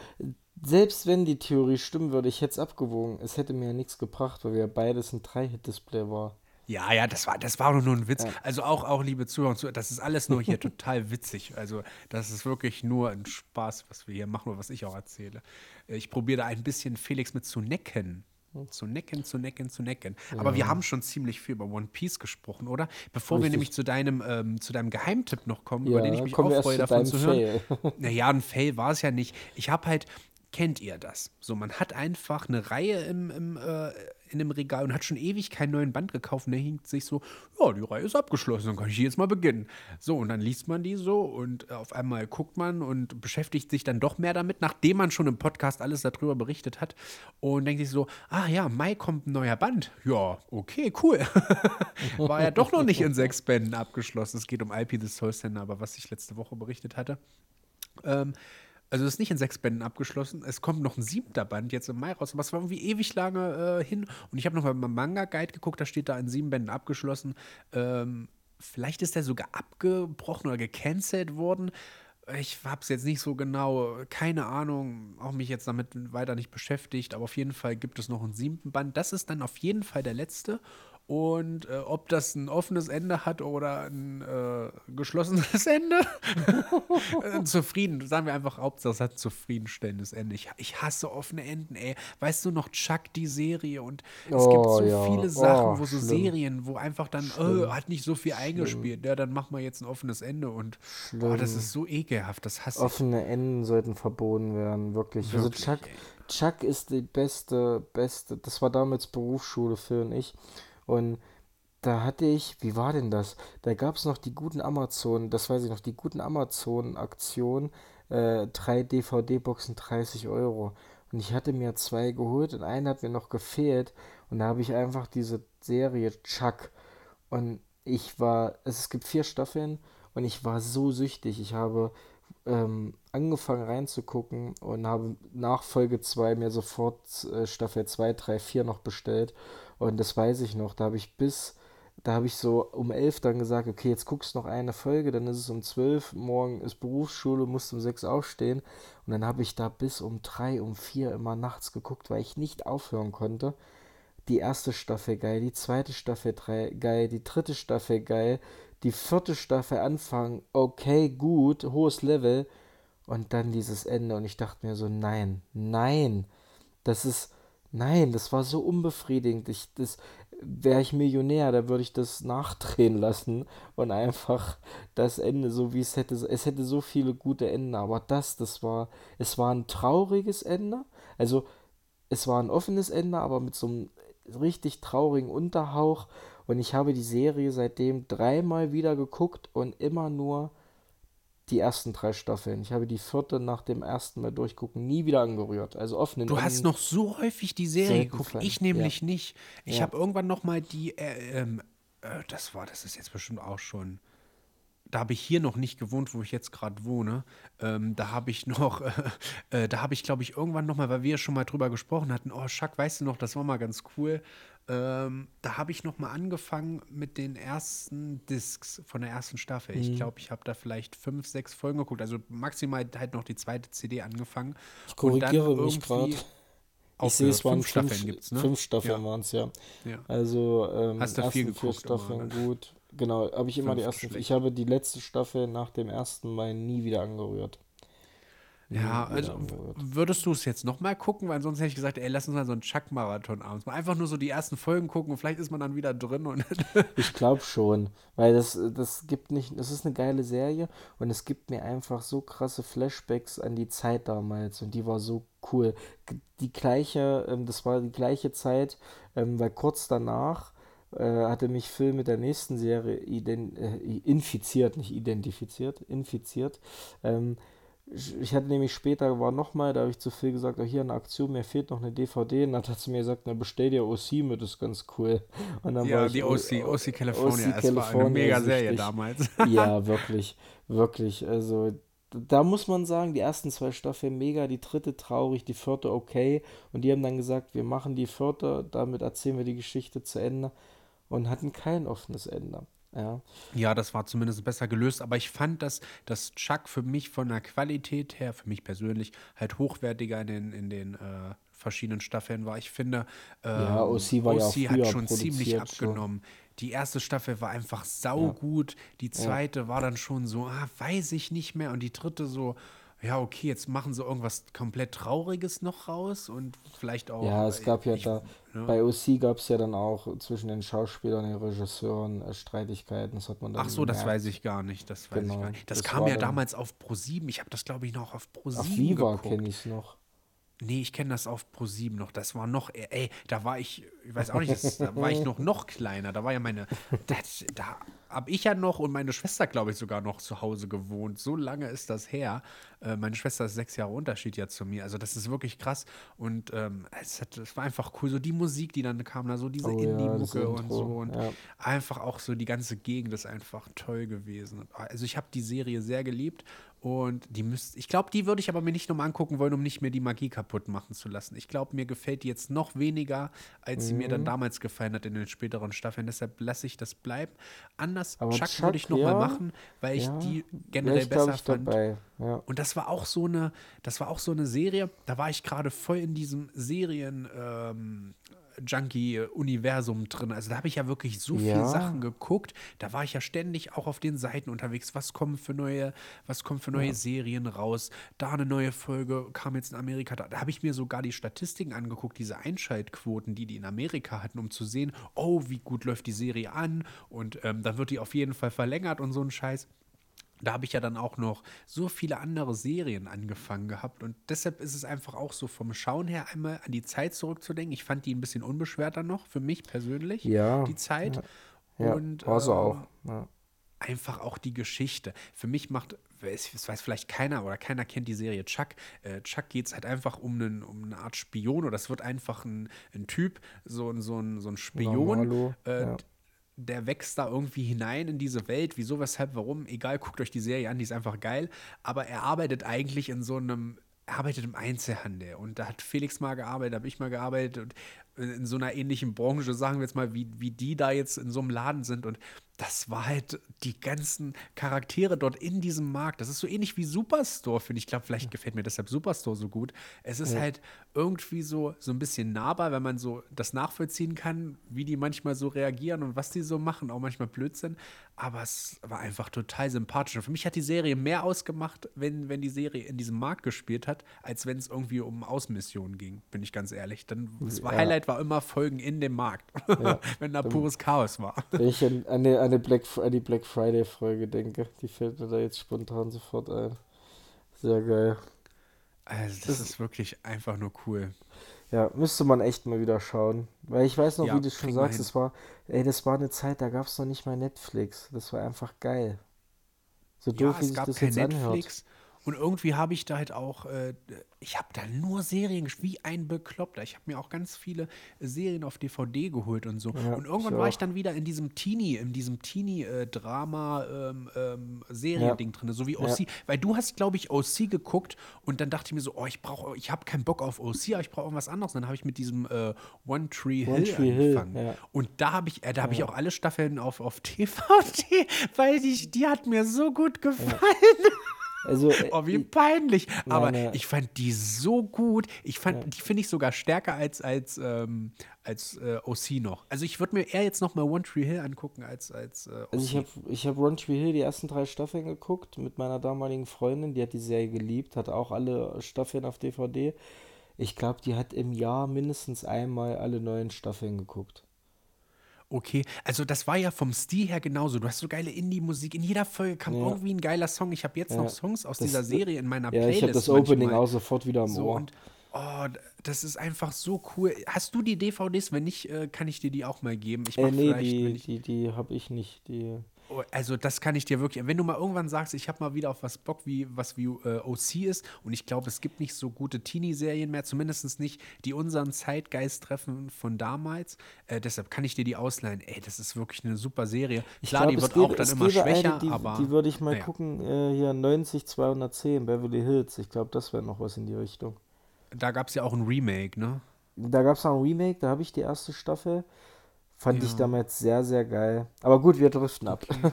selbst wenn die Theorie stimmen würde, ich hätte es abgewogen. Es hätte mir ja nichts gebracht, weil wir beides ein 3-Hit-Display war. Ja, ja, das war, das war nur ein Witz. Ja. Also auch, auch, liebe Zuhörer, das ist alles nur hier total witzig. Also das ist wirklich nur ein Spaß, was wir hier machen oder was ich auch erzähle. Ich probiere da ein bisschen Felix mit zu necken. Zu necken, zu necken, zu necken. Ja. Aber wir haben schon ziemlich viel über One Piece gesprochen, oder? Bevor Richtig. wir nämlich zu deinem, ähm, zu deinem Geheimtipp noch kommen, ja, über den ich mich auch freue, davon zu hören. Naja, ein Fail war es ja nicht. Ich habe halt, kennt ihr das? So, man hat einfach eine Reihe im, im, äh, in dem Regal und hat schon ewig keinen neuen Band gekauft und der hinkt sich so, ja, die Reihe ist abgeschlossen, dann kann ich jetzt mal beginnen. So, und dann liest man die so und auf einmal guckt man und beschäftigt sich dann doch mehr damit, nachdem man schon im Podcast alles darüber berichtet hat und denkt sich so, ah ja, Mai kommt ein neuer Band. Ja, okay, cool. War ja doch noch nicht in sechs Bänden abgeschlossen. Es geht um IP the Soul Sender, aber was ich letzte Woche berichtet hatte. Ähm, also es ist nicht in sechs Bänden abgeschlossen. Es kommt noch ein siebter Band jetzt im Mai raus. Aber es war irgendwie ewig lange äh, hin. Und ich habe noch mal beim Manga-Guide geguckt, da steht da in sieben Bänden abgeschlossen. Ähm, vielleicht ist der sogar abgebrochen oder gecancelt worden. Ich habe es jetzt nicht so genau, keine Ahnung, auch mich jetzt damit weiter nicht beschäftigt, aber auf jeden Fall gibt es noch einen siebten Band. Das ist dann auf jeden Fall der letzte. Und äh, ob das ein offenes Ende hat oder ein äh, geschlossenes Ende, äh, zufrieden, sagen wir einfach, Hauptsache es hat ein zufriedenstellendes Ende. Ich, ich hasse offene Enden, ey. Weißt du noch, Chuck, die Serie und es oh, gibt so ja. viele Sachen, oh, wo so schlimm. Serien, wo einfach dann, oh, hat nicht so viel eingespielt, schlimm. ja, dann machen wir jetzt ein offenes Ende und oh, das ist so ekelhaft, das hasse Offene ich. Enden sollten verboten werden, wirklich. Also wirklich also Chuck, Chuck ist die beste, beste, das war damals Berufsschule für und ich. Und da hatte ich, wie war denn das? Da gab es noch die guten Amazon, das weiß ich noch, die guten Amazon-Aktion, äh, drei DVD-Boxen 30 Euro. Und ich hatte mir zwei geholt und einen hat mir noch gefehlt. Und da habe ich einfach diese Serie Chuck. Und ich war, es gibt vier Staffeln und ich war so süchtig. Ich habe ähm, angefangen reinzugucken und habe nach Folge 2 mir sofort äh, Staffel 2, 3, 4 noch bestellt und das weiß ich noch, da habe ich bis, da habe ich so um elf dann gesagt, okay, jetzt guckst du noch eine Folge, dann ist es um zwölf, morgen ist Berufsschule, musst um sechs aufstehen. Und dann habe ich da bis um drei, um vier immer nachts geguckt, weil ich nicht aufhören konnte. Die erste Staffel geil, die zweite Staffel drei, geil, die dritte Staffel geil, die vierte Staffel Anfang, okay, gut, hohes Level. Und dann dieses Ende und ich dachte mir so, nein, nein, das ist, Nein, das war so unbefriedigend. Ich, das, wäre ich Millionär, da würde ich das nachdrehen lassen und einfach das Ende, so wie es hätte, es hätte so viele gute Enden, aber das, das war, es war ein trauriges Ende. Also, es war ein offenes Ende, aber mit so einem richtig traurigen Unterhauch. Und ich habe die Serie seitdem dreimal wieder geguckt und immer nur die ersten drei Staffeln. Ich habe die vierte nach dem ersten Mal durchgucken nie wieder angerührt. Also offenen Du hast noch so häufig die Serie geguckt, ich nämlich ja. nicht. Ich ja. habe irgendwann noch mal die, äh, ähm, äh, das war, das ist jetzt bestimmt auch schon da habe ich hier noch nicht gewohnt, wo ich jetzt gerade wohne. Ähm, da habe ich noch, äh, äh, da habe ich, glaube ich, irgendwann noch mal, weil wir ja schon mal drüber gesprochen hatten, oh, Schack, weißt du noch, das war mal ganz cool. Ähm, da habe ich noch mal angefangen mit den ersten Discs von der ersten Staffel. Mhm. Ich glaube, ich habe da vielleicht fünf, sechs Folgen geguckt. Also maximal halt noch die zweite CD angefangen. Ich korrigiere mich gerade. Ich sehe, es waren fünf Staffeln, gibt's, ne? fünf Staffeln ja. waren es, ja. ja. Also ähm, Hast du viel geguckt, vier Staffeln immer, ne? gut. Genau, habe ich immer die erste. Ich habe die letzte Staffel nach dem ersten Mal nie wieder angerührt. Ja, also würdest du es jetzt nochmal gucken? Weil sonst hätte ich gesagt, ey, lass uns mal so einen Chuck-Marathon abends. Mal einfach nur so die ersten Folgen gucken und vielleicht ist man dann wieder drin. Und ich glaube schon, weil das, das gibt nicht, das ist eine geile Serie und es gibt mir einfach so krasse Flashbacks an die Zeit damals und die war so cool. Die gleiche, ähm, das war die gleiche Zeit, ähm, weil kurz danach hatte mich Phil mit der nächsten Serie äh, infiziert, nicht identifiziert, infiziert. Ähm, ich hatte nämlich später, war nochmal, da habe ich zu Phil gesagt, oh, hier eine Aktion, mir fehlt noch eine DVD. Und dann hat sie mir gesagt, na bestell dir OC mit, das ist ganz cool. Und dann ja, war ich, die OC, OC California, OC es war eine mega Serie damals. ja, wirklich, wirklich. Also da muss man sagen, die ersten zwei Staffeln mega, die dritte traurig, die vierte okay. Und die haben dann gesagt, wir machen die vierte, damit erzählen wir die Geschichte zu Ende und hatten kein offenes Ende. Ja. ja, das war zumindest besser gelöst, aber ich fand, dass, dass Chuck für mich von der Qualität her, für mich persönlich, halt hochwertiger in den, in den äh, verschiedenen Staffeln war. Ich finde, ähm, ja, OC, war OC ja hat schon ziemlich abgenommen. So. Die erste Staffel war einfach saugut, ja. die zweite war dann schon so, ah, weiß ich nicht mehr und die dritte so, ja, okay, jetzt machen sie irgendwas komplett Trauriges noch raus und vielleicht auch. Ja, es gab ja ich, da, ja. bei OC gab es ja dann auch zwischen den Schauspielern und den Regisseuren äh, Streitigkeiten. Das hat man dann Ach so, gemerkt. das weiß ich gar nicht. Das weiß genau, ich gar nicht. Das, das kam ja damals auf Pro7. Ich habe das, glaube ich, noch auf Pro7 Auf Viva kenne ich es noch. Nee, ich kenne das auf Pro7 noch. Das war noch, ey, da war ich, ich weiß auch nicht, das, da war ich noch noch kleiner. Da war ja meine, das, da habe ich ja noch und meine Schwester, glaube ich, sogar noch zu Hause gewohnt. So lange ist das her. Äh, meine Schwester ist sechs Jahre Unterschied ja zu mir. Also das ist wirklich krass. Und ähm, es, hat, es, war einfach cool. So die Musik, die dann kam, da so diese oh, Indie-Mucke ja, und so. Und ja. einfach auch so die ganze Gegend ist einfach toll gewesen. Also ich habe die Serie sehr geliebt und die müsste, ich glaube, die würde ich aber mir nicht nochmal angucken wollen, um nicht mehr die Magie kaputt machen zu lassen. Ich glaube, mir gefällt die jetzt noch weniger, als mhm. sie mir dann mhm. damals gefallen hat in den späteren Staffeln. Deshalb lasse ich das bleiben. Anders, aber Chuck, Chuck würde ich nochmal ja, machen, weil ich ja, die generell ich besser fand. Ja. Und das war auch so eine, das war auch so eine Serie, da war ich gerade voll in diesem Serien, ähm, Junkie-Universum drin. Also da habe ich ja wirklich so ja. viele Sachen geguckt. Da war ich ja ständig auch auf den Seiten unterwegs. Was kommen für neue, was kommen für neue ja. Serien raus? Da eine neue Folge kam jetzt in Amerika. Da, da habe ich mir sogar die Statistiken angeguckt, diese Einschaltquoten, die die in Amerika hatten, um zu sehen, oh, wie gut läuft die Serie an. Und ähm, dann wird die auf jeden Fall verlängert und so ein Scheiß da habe ich ja dann auch noch so viele andere Serien angefangen gehabt und deshalb ist es einfach auch so vom Schauen her einmal an die Zeit zurückzudenken. Ich fand die ein bisschen unbeschwerter noch für mich persönlich, ja, die Zeit. Ja, und also äh, auch. Ja. Einfach auch die Geschichte. Für mich macht, das weiß vielleicht keiner oder keiner kennt die Serie Chuck. Äh, Chuck geht es halt einfach um, einen, um eine Art Spion oder es wird einfach ein, ein Typ, so, so, ein, so ein Spion, äh, ja der wächst da irgendwie hinein in diese Welt. Wieso, weshalb, warum? Egal, guckt euch die Serie an, die ist einfach geil. Aber er arbeitet eigentlich in so einem, arbeitet im Einzelhandel. Und da hat Felix mal gearbeitet, habe ich mal gearbeitet. Und in so einer ähnlichen Branche, sagen wir jetzt mal, wie, wie die da jetzt in so einem Laden sind. Und das war halt die ganzen Charaktere dort in diesem Markt. Das ist so ähnlich wie Superstore, finde ich. Ich glaube, vielleicht gefällt mir deshalb Superstore so gut. Es ist ja. halt irgendwie so, so ein bisschen nahbar, wenn man so das nachvollziehen kann, wie die manchmal so reagieren und was die so machen. Auch manchmal Blödsinn. Aber es war einfach total sympathisch. Und für mich hat die Serie mehr ausgemacht, wenn, wenn die Serie in diesem Markt gespielt hat, als wenn es irgendwie um Außenmissionen ging, bin ich ganz ehrlich. Dann, das ja. Highlight war immer Folgen in dem Markt, ja. wenn da pures Chaos war. Wenn ich an, an, die Black, an die Black Friday-Folge denke, die fällt mir da jetzt spontan sofort ein. Sehr geil. Also das, das ist wirklich einfach nur cool. Ja, müsste man echt mal wieder schauen. Weil ich weiß noch, ja, wie du schon sagst, das war, ey, das war eine Zeit, da gab es noch nicht mal Netflix. Das war einfach geil. So doof, ja, wie sich das jetzt Netflix. anhört. Und irgendwie habe ich da halt auch, äh, ich habe da nur Serien wie ein Bekloppter. Ich habe mir auch ganz viele Serien auf DVD geholt und so. Ja, und irgendwann ich war ich dann wieder in diesem Teenie, in diesem Teenie-Drama-Serien-Ding ähm, ähm, drin, so wie OC. Ja. Weil du hast, glaube ich, OC geguckt und dann dachte ich mir so, oh, ich brauche, ich habe keinen Bock auf OC, aber ich brauche irgendwas anderes. Und dann habe ich mit diesem äh, One Tree Hill One Tree angefangen. Hill, ja. Und da habe ich, äh, da habe ich auch alle Staffeln auf, auf DVD, weil die, die hat mir so gut gefallen. Also, oh, wie peinlich. Aber meine, ich fand die so gut. Ich fand, ja. die finde ich sogar stärker als, als, ähm, als äh, OC noch. Also ich würde mir eher jetzt noch mal One Tree Hill angucken als, als äh, Also ich habe ich hab One Tree Hill die ersten drei Staffeln geguckt mit meiner damaligen Freundin. Die hat die Serie geliebt, hat auch alle Staffeln auf DVD. Ich glaube, die hat im Jahr mindestens einmal alle neuen Staffeln geguckt. Okay, also das war ja vom Stil her genauso. Du hast so geile Indie-Musik. In jeder Folge kam ja. irgendwie ein geiler Song. Ich habe jetzt ja. noch Songs aus das, dieser Serie in meiner ja, Playlist. Ja, ich habe das Opening auch sofort wieder am so, Ohr. Und, oh, das ist einfach so cool. Hast du die DVDs? Wenn nicht, äh, kann ich dir die auch mal geben. Ich äh, nee, die, die, die habe ich nicht. Die also das kann ich dir wirklich, wenn du mal irgendwann sagst, ich habe mal wieder auf was Bock, wie was wie äh, OC ist und ich glaube, es gibt nicht so gute Teenie-Serien mehr, zumindest nicht, die unseren Zeitgeist treffen von damals. Äh, deshalb kann ich dir die ausleihen. Ey, das ist wirklich eine super Serie. Ich Klar, glaub, die wird auch dann immer schwächer, eine, die, aber die würde ich mal ja. gucken. Äh, hier 90 210 Beverly Hills. Ich glaube, das wäre noch was in die Richtung. Da gab es ja auch ein Remake, ne? Da gab es auch ein Remake. Da habe ich die erste Staffel. Fand ja. ich damals sehr, sehr geil. Aber gut, wir driften ab. Okay.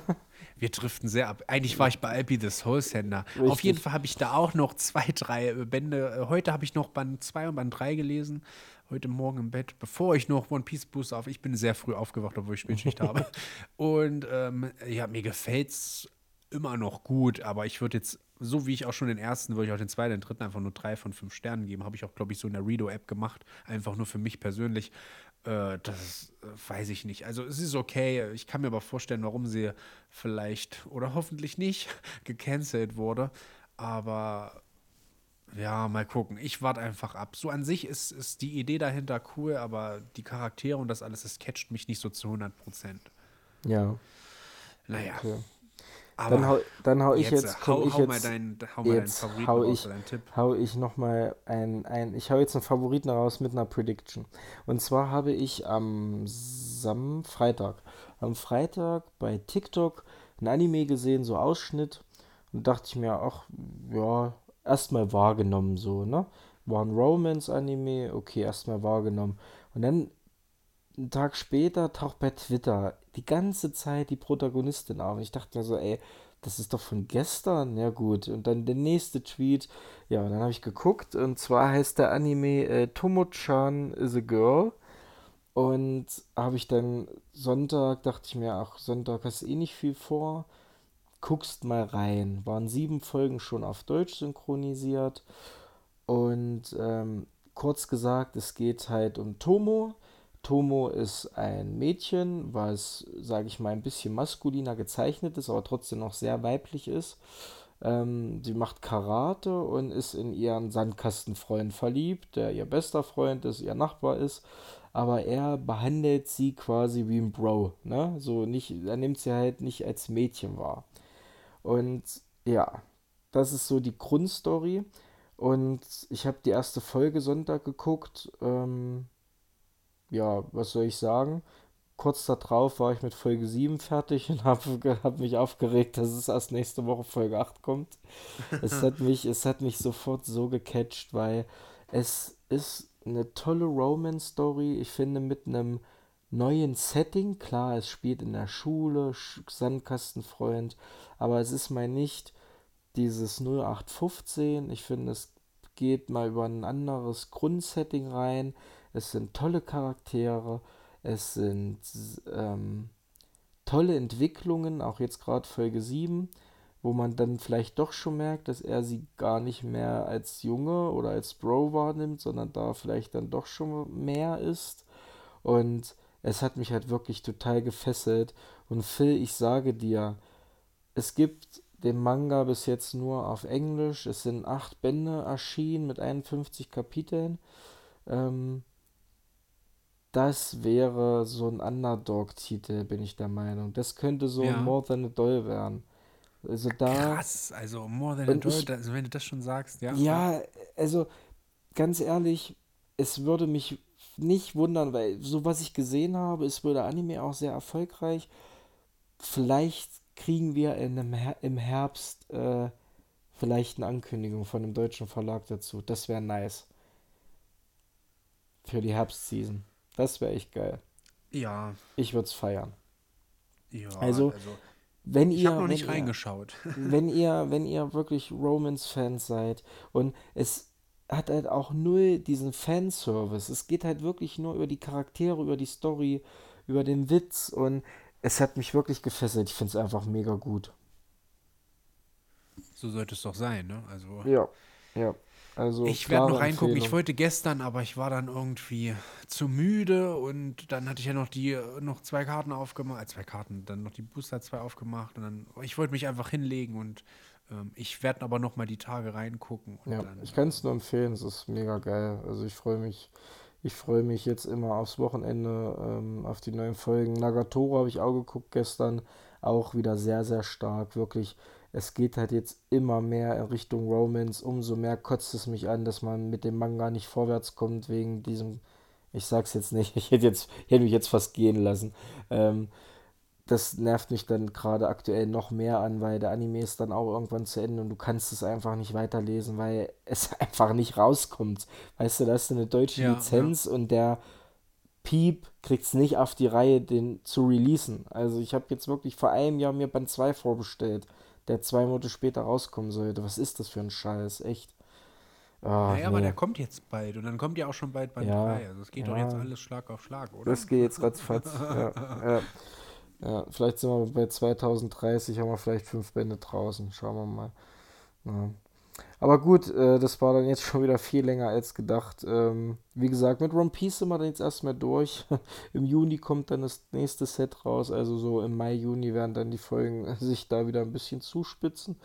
Wir driften sehr ab. Eigentlich war ich bei Alpi the Soul Sender. Richtig. Auf jeden Fall habe ich da auch noch zwei, drei Bände. Heute habe ich noch Band 2 und Band 3 gelesen. Heute Morgen im Bett, bevor ich noch One Piece Booster auf. Ich bin sehr früh aufgewacht, obwohl ich Spätschicht habe. Und ähm, ja, mir gefällt es immer noch gut, aber ich würde jetzt, so wie ich auch schon den ersten, würde ich auch den zweiten, den dritten einfach nur drei von fünf Sternen geben. Habe ich auch, glaube ich, so in der Redo-App gemacht. Einfach nur für mich persönlich. Äh, das äh, weiß ich nicht. Also es ist okay. Ich kann mir aber vorstellen, warum sie vielleicht oder hoffentlich nicht gecancelt wurde. Aber ja, mal gucken. Ich warte einfach ab. So an sich ist, ist die Idee dahinter cool, aber die Charaktere und das alles, das catcht mich nicht so zu 100 Prozent. Ja. Naja. Okay. Aber dann hau, dann hau ich jetzt, jetzt hau, ich hau mal deinen, hau mal jetzt deinen Favoriten hau ich, raus, Tipp. Hau ich noch mal ein, ein, ich hau jetzt einen Favoriten raus mit einer Prediction. Und zwar habe ich am Sam Freitag, am Freitag bei TikTok ein Anime gesehen, so Ausschnitt. Und dachte ich mir, ach, ja, erstmal wahrgenommen so, ne? War ein Romance-Anime, okay, erstmal wahrgenommen. Und dann einen Tag später taucht bei Twitter die ganze Zeit die Protagonistin auf. Und ich dachte mir so, ey, das ist doch von gestern. Ja, gut. Und dann der nächste Tweet. Ja, und dann habe ich geguckt. Und zwar heißt der Anime äh, Tomo-chan is a Girl. Und habe ich dann Sonntag, dachte ich mir, ach, Sonntag hast du eh nicht viel vor. Guckst mal rein. Waren sieben Folgen schon auf Deutsch synchronisiert. Und ähm, kurz gesagt, es geht halt um Tomo Tomo ist ein Mädchen, was, sage ich mal, ein bisschen maskuliner gezeichnet ist, aber trotzdem noch sehr weiblich ist. Ähm, sie macht Karate und ist in ihren Sandkastenfreund verliebt, der ihr bester Freund ist, ihr Nachbar ist. Aber er behandelt sie quasi wie ein Bro, ne? So nicht, er nimmt sie halt nicht als Mädchen wahr. Und ja, das ist so die Grundstory. Und ich habe die erste Folge Sonntag geguckt. Ähm, ja, was soll ich sagen? Kurz darauf war ich mit Folge 7 fertig und habe hab mich aufgeregt, dass es erst nächste Woche Folge 8 kommt. es, hat mich, es hat mich sofort so gecatcht, weil es ist eine tolle Romance-Story. Ich finde mit einem neuen Setting. Klar, es spielt in der Schule, Sandkastenfreund, aber es ist mal nicht dieses 0815. Ich finde, es geht mal über ein anderes Grundsetting rein. Es sind tolle Charaktere, es sind ähm, tolle Entwicklungen, auch jetzt gerade Folge 7, wo man dann vielleicht doch schon merkt, dass er sie gar nicht mehr als Junge oder als Bro wahrnimmt, sondern da vielleicht dann doch schon mehr ist. Und es hat mich halt wirklich total gefesselt. Und Phil, ich sage dir, es gibt den Manga bis jetzt nur auf Englisch. Es sind acht Bände erschienen mit 51 Kapiteln. Ähm, das wäre so ein Underdog-Titel, bin ich der Meinung. Das könnte so ja. More Than a Doll werden. Also da. Krass, also More Than a Doll, ich, also wenn du das schon sagst, ja. Ja, also ganz ehrlich, es würde mich nicht wundern, weil so was ich gesehen habe, ist wohl der Anime auch sehr erfolgreich. Vielleicht kriegen wir in einem Her im Herbst äh, vielleicht eine Ankündigung von einem deutschen Verlag dazu. Das wäre nice. Für die Herbstseason. Das wäre echt geil. Ja. Ich würde es feiern. Ja, also, also wenn ihr. Ich habe noch nicht reingeschaut. wenn ihr, wenn ihr wirklich Romance-Fans seid und es hat halt auch null diesen Fanservice. Es geht halt wirklich nur über die Charaktere, über die Story, über den Witz und es hat mich wirklich gefesselt. Ich finde es einfach mega gut. So sollte es doch sein, ne? Also. Ja, ja. Also ich werde noch reingucken. Empfehlung. Ich wollte gestern, aber ich war dann irgendwie zu müde und dann hatte ich ja noch die noch zwei Karten aufgemacht, äh, zwei Karten, dann noch die Booster zwei aufgemacht und dann ich wollte mich einfach hinlegen und ähm, ich werde aber noch mal die Tage reingucken. ja, dann, ich kann es nur empfehlen. Es ist mega geil. Also ich freue mich. Ich freue mich jetzt immer aufs Wochenende ähm, auf die neuen Folgen. Nagatoro habe ich auch geguckt gestern. Auch wieder sehr, sehr stark. Wirklich es geht halt jetzt immer mehr in Richtung Romance. Umso mehr kotzt es mich an, dass man mit dem Manga nicht vorwärts kommt wegen diesem. Ich sag's jetzt nicht, ich hätte, jetzt, ich hätte mich jetzt fast gehen lassen. Ähm, das nervt mich dann gerade aktuell noch mehr an, weil der Anime ist dann auch irgendwann zu Ende und du kannst es einfach nicht weiterlesen, weil es einfach nicht rauskommt. Weißt du, da ist eine deutsche ja, Lizenz ja. und der Piep kriegt es nicht auf die Reihe, den zu releasen. Also ich habe jetzt wirklich vor einem Jahr mir Band 2 vorbestellt der zwei Monate später rauskommen sollte. Was ist das für ein Scheiß? Echt. Oh, naja, nee. aber der kommt jetzt bald und dann kommt ja auch schon bald Band ja, 3. Also es geht ja. doch jetzt alles Schlag auf Schlag, oder? Das geht jetzt ratzfatz. ja, ja. ja, vielleicht sind wir bei 2030, haben wir vielleicht fünf Bände draußen. Schauen wir mal. Aber gut, äh, das war dann jetzt schon wieder viel länger als gedacht. Ähm, wie gesagt, mit One Piece sind wir dann jetzt erstmal durch. Im Juni kommt dann das nächste Set raus. Also so im Mai, Juni werden dann die Folgen sich da wieder ein bisschen zuspitzen.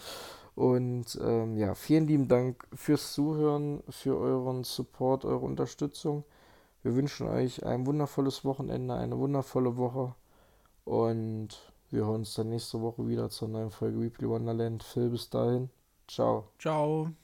Und ähm, ja, vielen lieben Dank fürs Zuhören, für euren Support, eure Unterstützung. Wir wünschen euch ein wundervolles Wochenende, eine wundervolle Woche. Und wir hören uns dann nächste Woche wieder zur neuen Folge Weekly Wonderland. Phil, bis dahin. Ciao. Ciao.